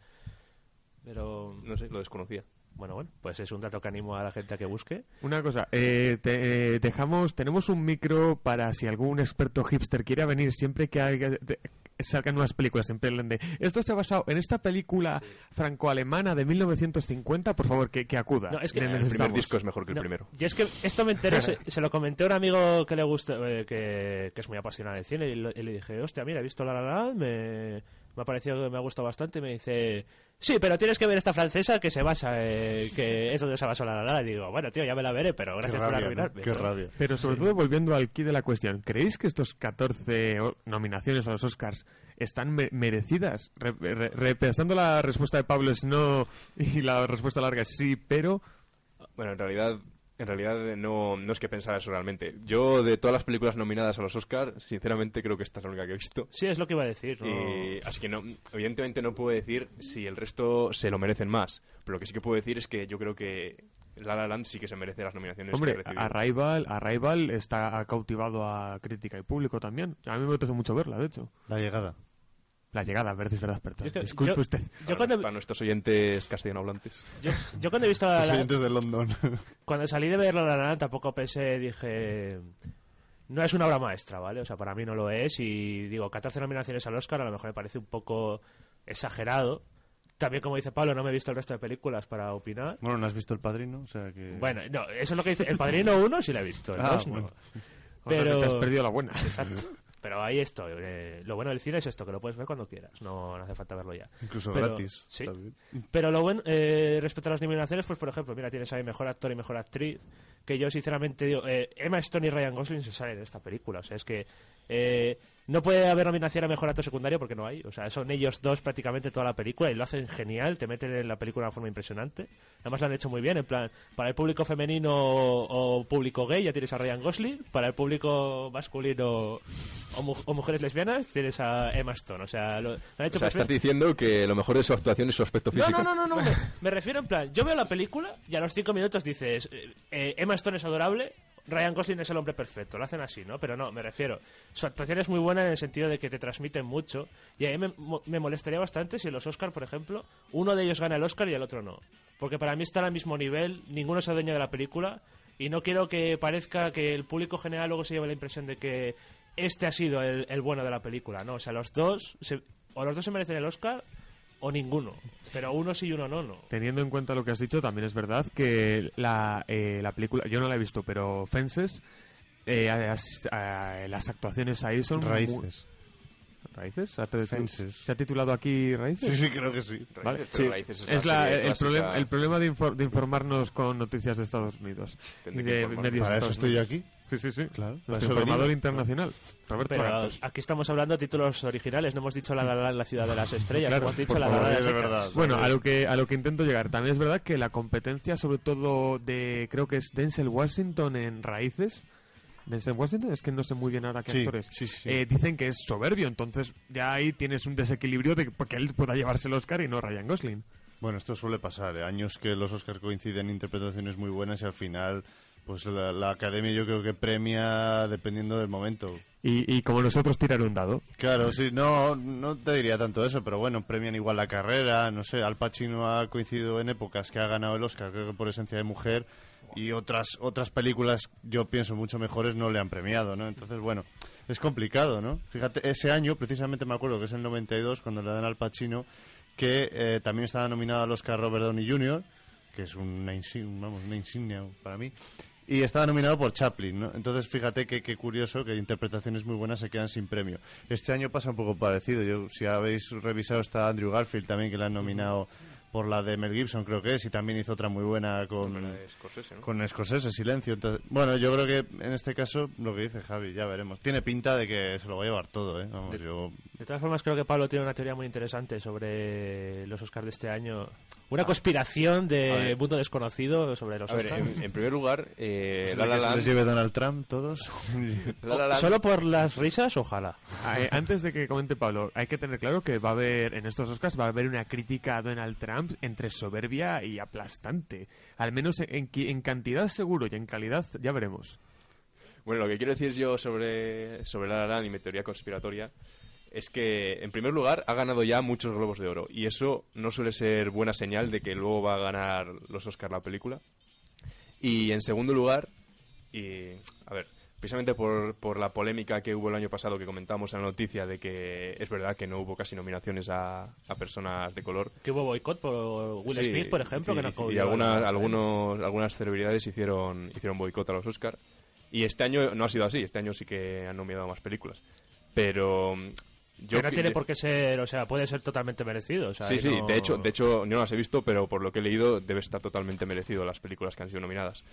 Pero No sé, lo desconocía. bueno, bueno, pues es un dato que animo a la gente a que busque. Una cosa, eh, te- eh, dejamos, tenemos un micro para si algún experto hipster quiera venir siempre que haya- de- salgan nuevas películas en plan de esto se ha basado en esta película franco-alemana de 1950, por favor, que, que acuda. No, es que- El primer disco es mejor que el No, primero. Y es que esto me enteré, se, se lo comenté a un amigo que le gusta, eh, que, que es muy apasionado del cine, y, lo- y le dije, hostia, mira, he visto La La Land, me, me ha parecido que me ha gustado bastante, y me dice, sí, pero tienes que ver esta francesa que se basa, eh, que es donde se basó La Land. Y digo, bueno, tío, ya me la veré, pero Qué gracias por rabia, ¿no? arruinarme. Qué ¿no? rabia. Pero sobre todo volviendo al key de la cuestión, ¿creéis que estos 14 o- nominaciones a los Oscars están me- merecidas? Re- re- repensando la respuesta de Pablo es no y la respuesta larga es sí, pero Bueno, en realidad, en realidad no, no es que pensara eso realmente. Yo, de todas las películas nominadas a los Oscars, sinceramente creo que esta es la única que he visto. Sí, es lo que iba a decir. ¿no? Y, así que no, evidentemente no puedo decir si el resto se lo merecen más. Pero lo que sí que puedo decir es que yo creo que La La Land sí que se merece las nominaciones hombre, que ha recibido. Arrival, Arrival está ha cautivado a crítica y público también. A mí me apetece mucho verla, de hecho. La llegada. La llegada, a ver si es verdad, perdón. Es que Disculpe yo- usted. Yo Para, cuando, para nuestros oyentes castellano hablantes. yo, yo cuando he visto la, Los la- oyentes de London. cuando salí de ver La La Land tampoco pensé, dije, no es una obra maestra, ¿vale? O sea, para mí no lo es y digo, 14 nominaciones al Oscar a lo mejor me parece un poco exagerado. También, como dice Pablo, no me he visto el resto de películas para opinar. bueno, ¿no has visto El Padrino? O sea que... Bueno, no, eso es lo que dice. El Padrino 1 sí la he visto, el Ah, 2 no. bueno. O sea, que Pero... te has perdido la buena. Exacto. Pero ahí estoy. eh, lo bueno del cine es esto, que lo puedes ver cuando quieras. No, no hace falta verlo ya. Incluso Pero- gratis. sí. Pero lo bueno, eh, respecto a las nominaciones, pues por ejemplo, mira, tienes ahí mejor actor y mejor actriz. Que yo sinceramente digo, eh, Emma Stone y Ryan Gosling se salen de esta película. O sea, es que eh, no puede haber nominación a mejor actor secundario porque no hay. O sea, son ellos dos prácticamente toda la película y lo hacen genial. Te meten en la película de una forma impresionante. Además, lo han hecho muy bien. En plan, para el público femenino o, o público gay, ya tienes a Ryan Gosling. Para el público masculino o, mu- o mujeres lesbianas, tienes a Emma Stone. O sea, lo, lo han hecho O sea, estás diciendo que lo mejor de su actuación es su aspecto No, físico. no, no, no, no. Me, me refiero en plan, yo veo la película y a los cinco minutos dices, eh, eh, Emma Stone es adorable, Ryan Gosling es el hombre perfecto. Lo hacen así, ¿no? Pero no, me refiero. Su actuación es muy buena en el sentido de que te transmiten mucho. Y a mí me, me molestaría bastante si en los Oscar, por ejemplo, uno de ellos gana el Oscar y el otro no. Porque para mí están al mismo nivel, ninguno se adueña de la película. Y no quiero que parezca que el público general luego se lleve la impresión de que este ha sido el, bueno de la película, ¿no? O sea, los dos, o los dos se merecen el Oscar o ninguno. Pero uno sí y uno no, no. Teniendo en cuenta lo que has dicho, también es verdad que la, eh, la película, yo no la he visto, pero Fences, eh, as- eh, las actuaciones ahí son... muy- Raíces. ¿Raíces? ¿Se ha, te- Fences. ¿Se ha titulado aquí Raíces? Sí, sí, creo que sí. Vale, Raíces, pero sí. Raíces es es la el, problema, el problema de, infor- de informarnos con noticias de Estados Unidos y de medios Para eso estoy yo Unidos. aquí. Sí, sí, sí. Claro, informador internacional, Roberto Pero aquí estamos hablando de títulos originales, no hemos dicho La La la ciudad de las estrellas, Claro, hemos dicho La La favor, es las verdad. Bueno, a lo que a lo que intento llegar. También es verdad que la competencia, sobre todo de creo que es Denzel Washington en Raíces. Denzel Washington es que no sé muy bien ahora qué Sí, actor es. sí, sí. Eh, dicen que es soberbio, entonces ya ahí tienes un desequilibrio de que él pueda llevarse el Oscar y no Ryan Gosling. Bueno, esto suele pasar. ¿eh? Años que los Oscars coinciden en interpretaciones muy buenas y al final, pues la, la academia yo creo que premia dependiendo del momento. Y, y como nosotros tirar un dado. Claro, sí, no, no te diría tanto eso, pero bueno, premian igual la carrera, no sé, Al Pacino ha coincidido en épocas que ha ganado el Oscar, creo que por esencia de mujer, y otras otras películas, yo pienso, mucho mejores no le han premiado, ¿no? Entonces, bueno, es complicado, ¿no? Fíjate, ese año, precisamente me acuerdo que es el 92, cuando le dan al Pacino, que eh, también estaba nominado al Oscar Robert Downey Jr., que es una, insignia, vamos, una insignia para mí, y estaba nominado por Chaplin, ¿no? Entonces, fíjate que, qué curioso que interpretaciones muy buenas se quedan sin premio. Este año pasa un poco parecido. Yo, si habéis revisado, está Andrew Garfield también, que le han nominado por la de Mel Gibson, creo que es, y también hizo otra muy buena con, Con la de Scorsese, ¿no? con Scorsese, Silencio. Entonces, bueno, yo creo que en este caso, lo que dice Javi, ya veremos. Tiene pinta de que se lo va a llevar todo, ¿eh? Vamos, yo... De todas formas, creo que Pablo tiene una teoría muy interesante sobre los Oscars de este año. Una conspiración A de ver. mundo desconocido sobre los A ver, Oscars. en, en primer lugar, eh, La que La se les lleve Donald Trump todos. La La ¿Solo por las risas? Ojalá. Ah, eh, antes de que comente Pablo, hay que tener claro que va a haber, en estos Oscars, va a haber una crítica a Donald Trump entre soberbia y aplastante. Al menos en, cantidad seguro y en calidad ya veremos. Bueno, lo que quiero decir yo sobre, sobre La y mi teoría conspiratoria es que, en primer lugar, ha ganado ya muchos Globos de Oro. Y eso no suele ser buena señal de que luego va a ganar los Oscars la película. Y, en segundo lugar, y, a ver, precisamente por, por la polémica que hubo el año pasado que comentamos en la noticia de que es verdad que no hubo casi nominaciones a, a personas de color. Que hubo boicot por Will Sí, Smith, por ejemplo, sí, que no y, algunas, algunos, algunas celebridades hicieron, hicieron boicot a los Oscar. Y este año no ha sido así, este año sí que han nominado más películas. Pero mm, yo no tiene por qué ser, o sea, puede ser totalmente merecido. o sea, Sí, sí, no- de hecho, de hecho yo no las he visto, pero por lo que he leído debe estar totalmente merecido las películas que han sido nominadas.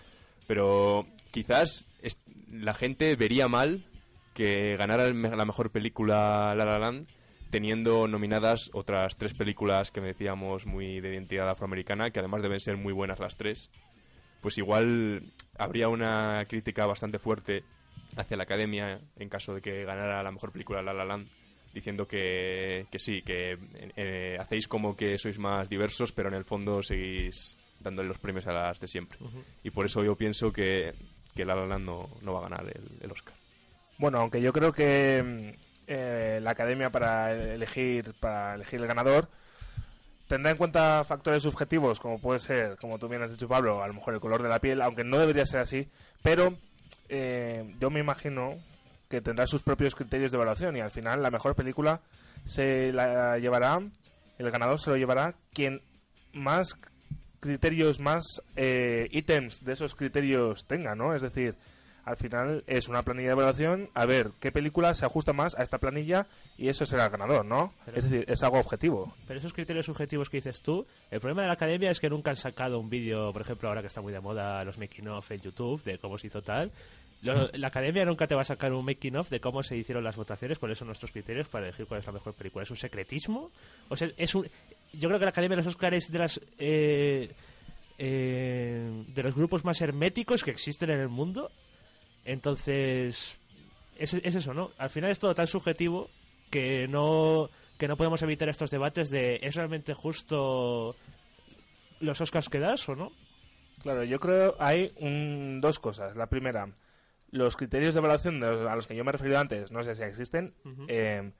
Pero quizás la gente vería mal que ganara me- la mejor película La La Land teniendo nominadas otras tres películas que decíamos muy de identidad afroamericana, que además deben ser muy buenas las tres. Pues igual habría una crítica bastante fuerte hacia la academia en caso de que ganara la mejor película La La Land diciendo que, que sí, que eh, hacéis como que sois más diversos, pero en el fondo seguís dándole los premios a las de siempre. Y por eso yo pienso que, que La La Land no, no va a ganar el, el Oscar. Bueno, aunque yo creo que mm, eh, la academia para elegir para elegir el ganador tendrá en cuenta factores subjetivos como puede ser, como tú bien has dicho Pablo, a lo mejor el color de la piel, aunque no debería ser así, pero eh, yo me imagino que tendrá sus propios criterios de evaluación y al final la mejor película se la llevará, el ganador se lo llevará quien más criterios, más eh, ítems de esos criterios tenga, ¿no? Es decir, al final es una planilla de evaluación, a ver qué película se ajusta más a esta planilla y eso será el ganador, ¿no? Pero- es decir, es algo objetivo. Pero esos criterios subjetivos que dices tú, el problema de la academia es que nunca han sacado un vídeo, por ejemplo, ahora que está muy de moda los making of en YouTube, de cómo se hizo tal. Lo- la academia nunca te va a sacar un making of de cómo se hicieron las votaciones, cuáles son nuestros criterios para elegir cuál es la mejor película. ¿Es un secretismo? O sea, es un. Yo creo que la academia de los Oscars es de las. eh, eh, de los grupos más herméticos que existen en el mundo. Entonces. Es, es eso, ¿no? Al final es todo tan subjetivo que no que no podemos evitar estos debates de ¿es realmente justo los Oscars que das o no? Claro, yo creo hay un- dos cosas. La primera, los criterios de evaluación de los- a los que yo me he referido antes, no sé si existen. Eh,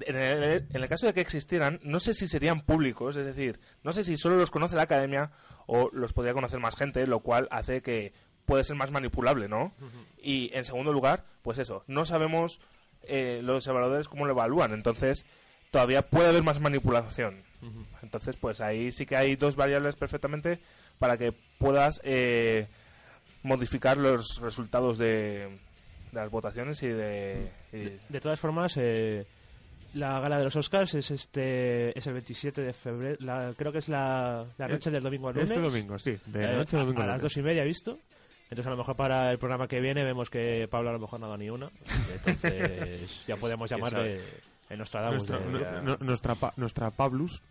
en, el, en el caso de que existieran, no sé si serían públicos, es decir, no sé si solo los conoce la academia o los podría conocer más gente, lo cual hace que puede ser más manipulable, ¿no? Y en segundo lugar, pues eso, no sabemos eh, los evaluadores cómo lo evalúan, entonces todavía puede haber más manipulación. Entonces, pues ahí sí que hay dos variables perfectamente para que puedas eh, modificar los resultados de, de las votaciones y de... y- De todas formas, eh, la gala de los Oscars es este es el 27 de febrero, la- creo que es la, la noche del domingo al lunes. Este domingo, sí. De Eh, noche a domingo a, las dos y media, he visto. Entonces a lo mejor para el programa que viene vemos que Pablo a lo mejor no ha dado ni una. Entonces ya podemos llamarle Nostradamus. Nuestra, de- nu- nu- nuestra, pa- nuestra Pablus.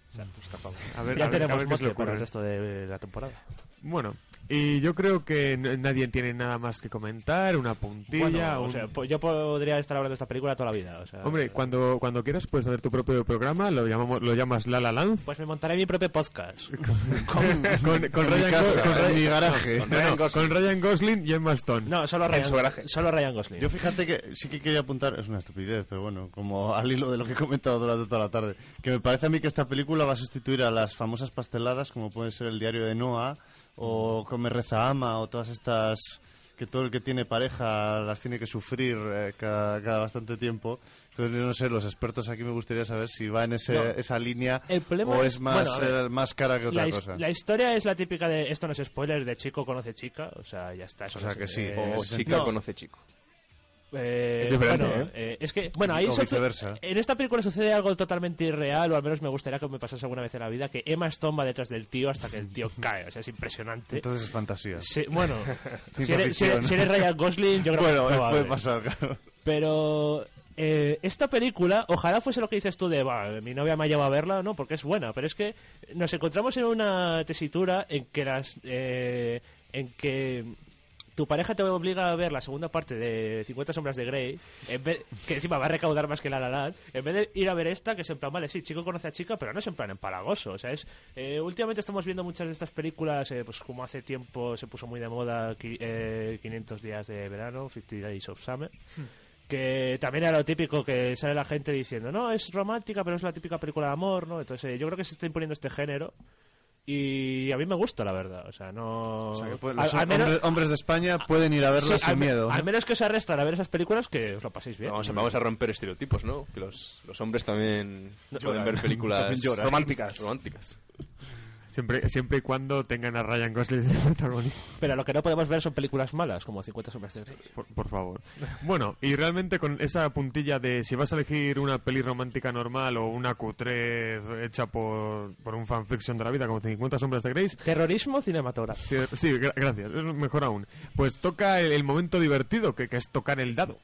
Pablo. A ver, ya a ver- a tenemos ver qué se le mote para el ocurre. resto de la temporada. Bueno, y yo creo que n- nadie tiene nada más que comentar, una puntilla. Bueno, o un- sea, po- yo podría estar hablando de esta película toda la vida. O sea, Hombre, cuando, cuando quieras puedes hacer tu propio programa, lo llamamos lo llamas La La Land. Pues me montaré mi propio podcast. con, Ryan, con Ryan- mi garaje. no, no, no, con Ryan Gosling y Emma Stone. No, solo su Ryan, garaje. solo Ryan Gosling. Yo fíjate que sí que quería apuntar, es una estupidez, pero bueno, como al hilo de lo que he comentado durante toda la tarde, que me parece a mí que esta película va a sustituir a las famosas pasteladas como pueden ser el diario de Noah o Come Reza Ama o todas estas que todo el que tiene pareja las tiene que sufrir eh, cada, cada bastante tiempo. Entonces, yo no sé, los expertos aquí me gustaría saber si va en ese, No. esa línea El problema o es- es más, bueno, eh, más cara que otra la, cosa. la historia es la típica de esto no es spoiler de chico conoce chica o sea ya está eso O sea no que sí, eh, O chica no, conoce chico. Eh, Es diferente, bueno, ¿eh? eh, es que bueno ahí en esta película sucede algo totalmente irreal o al menos me gustaría que me pasase alguna vez en la vida que Emma Stone va detrás del tío hasta que el tío cae o sea es impresionante Entonces es fantasía. Sí, bueno si eres, si ficción. eres- si eres Ryan Gosling yo creo Bueno, que es puede pasar, claro. Pero eh, esta película, ojalá fuese lo que dices tú de, "Va, mi novia me ha llevado a verla, no, porque es buena, pero es que nos encontramos en una tesitura en que las, eh, en que tu pareja te obliga a ver la segunda parte de 50 sombras de Grey, en vez, que encima va a recaudar más que la La Land, en vez de ir a ver esta, que es en plan, vale, sí, chico conoce a chica, pero no es en plan empalagoso, o sea, es... eh, últimamente estamos viendo muchas de estas películas, eh, pues como hace tiempo se puso muy de moda eh, 500 días de verano, 50 Days of Summer, que también era lo típico que sale la gente diciendo, no, es romántica, pero es la típica película de amor, ¿no? Entonces eh, yo creo que se está imponiendo este género y a mí me gusta, la verdad. O sea, no... O sea, que puede- al- los al menos- hombres, hombres de España pueden ir a verla sí, sin al, miedo. al menos que se arrestan a ver esas películas, que os lo paséis bien. Vamos a, vamos a romper estereotipos, ¿no? Que los, los hombres también pueden ver películas También lloran. Románticas. románticas. Siempre, siempre y cuando tengan a Ryan Gosling de protagonista. Pero lo que no podemos ver son películas malas, como 50 sombras de Grey. Por, por favor. Bueno, y realmente con esa puntilla de si vas a elegir una peli romántica normal o una cutre hecha por, por un fanfiction de la vida como 50 sombras de Grace, Terrorismo cinematográfico. sí, sí, gra- gracias, es mejor aún. Pues toca el, el momento divertido, que, que es tocar el dado.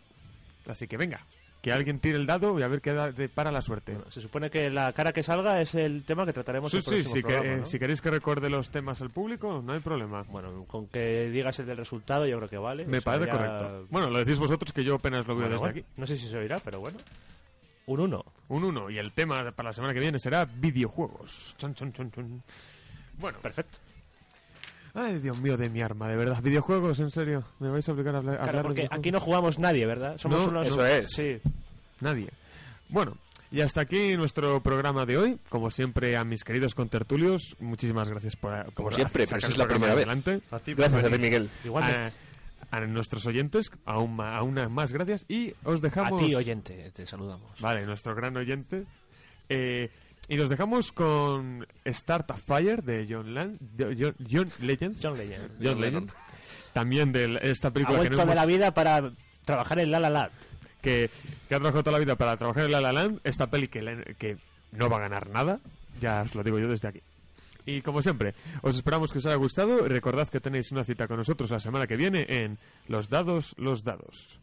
Así que venga, que alguien tire el dado y a ver qué da para la suerte. Bueno, se supone que la cara que salga es el tema que trataremos Sí, el sí, próximo si, que- programa, eh, ¿no? si queréis que recuerde los temas al público, no hay problema. Bueno, con que digas el del resultado yo creo que vale. Me O sea, parece ya- correcto. Bueno, lo decís vosotros que yo apenas lo veo Bueno, desde bueno, aquí. No sé si se oirá, pero bueno. Un 1. Un 1 y el tema para la semana que viene será videojuegos. Chon, chon, chon, chon. Bueno, Perfecto. Ay Dios mío de mi arma, de verdad. Videojuegos, en serio. Me vais a obligar a hablar, a Claro, hablar de porque aquí no jugamos nadie, ¿verdad? Somos No, unos... eso es. Sí. Nadie. Bueno, y hasta aquí nuestro programa de hoy. Como siempre, a mis queridos contertulios, muchísimas gracias por, por siempre, sacar pero el es la primera vez. adelante. A ti, Gracias a ti, Miguel. Igualmente. A, a nuestros oyentes, aún, ma- aún más gracias. Y os a dejamos... ti, oyente, te saludamos. Vale, nuestro gran oyente. Eh, y nos dejamos con Start a Fire de John, Land, de John, John Legend. John Legend. John Legend. También de esta Ha película que, no de la vida para trabajar en La La Land. que, que ha trabajado toda la vida para trabajar en La La Land. Esta peli que, que no va a ganar nada. Ya os lo digo yo desde aquí. Y como siempre, os esperamos que os haya gustado. Recordad que tenéis una cita con nosotros la semana que viene en Los Dados, los Dados.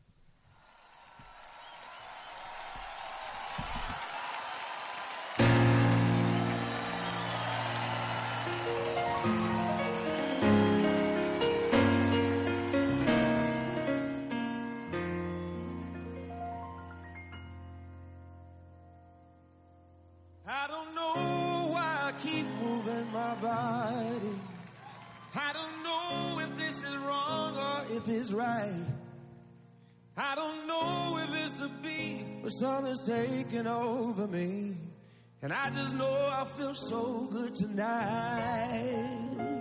Right. I don't know if it's the beat or something's taking over me. And I just know I feel so good tonight.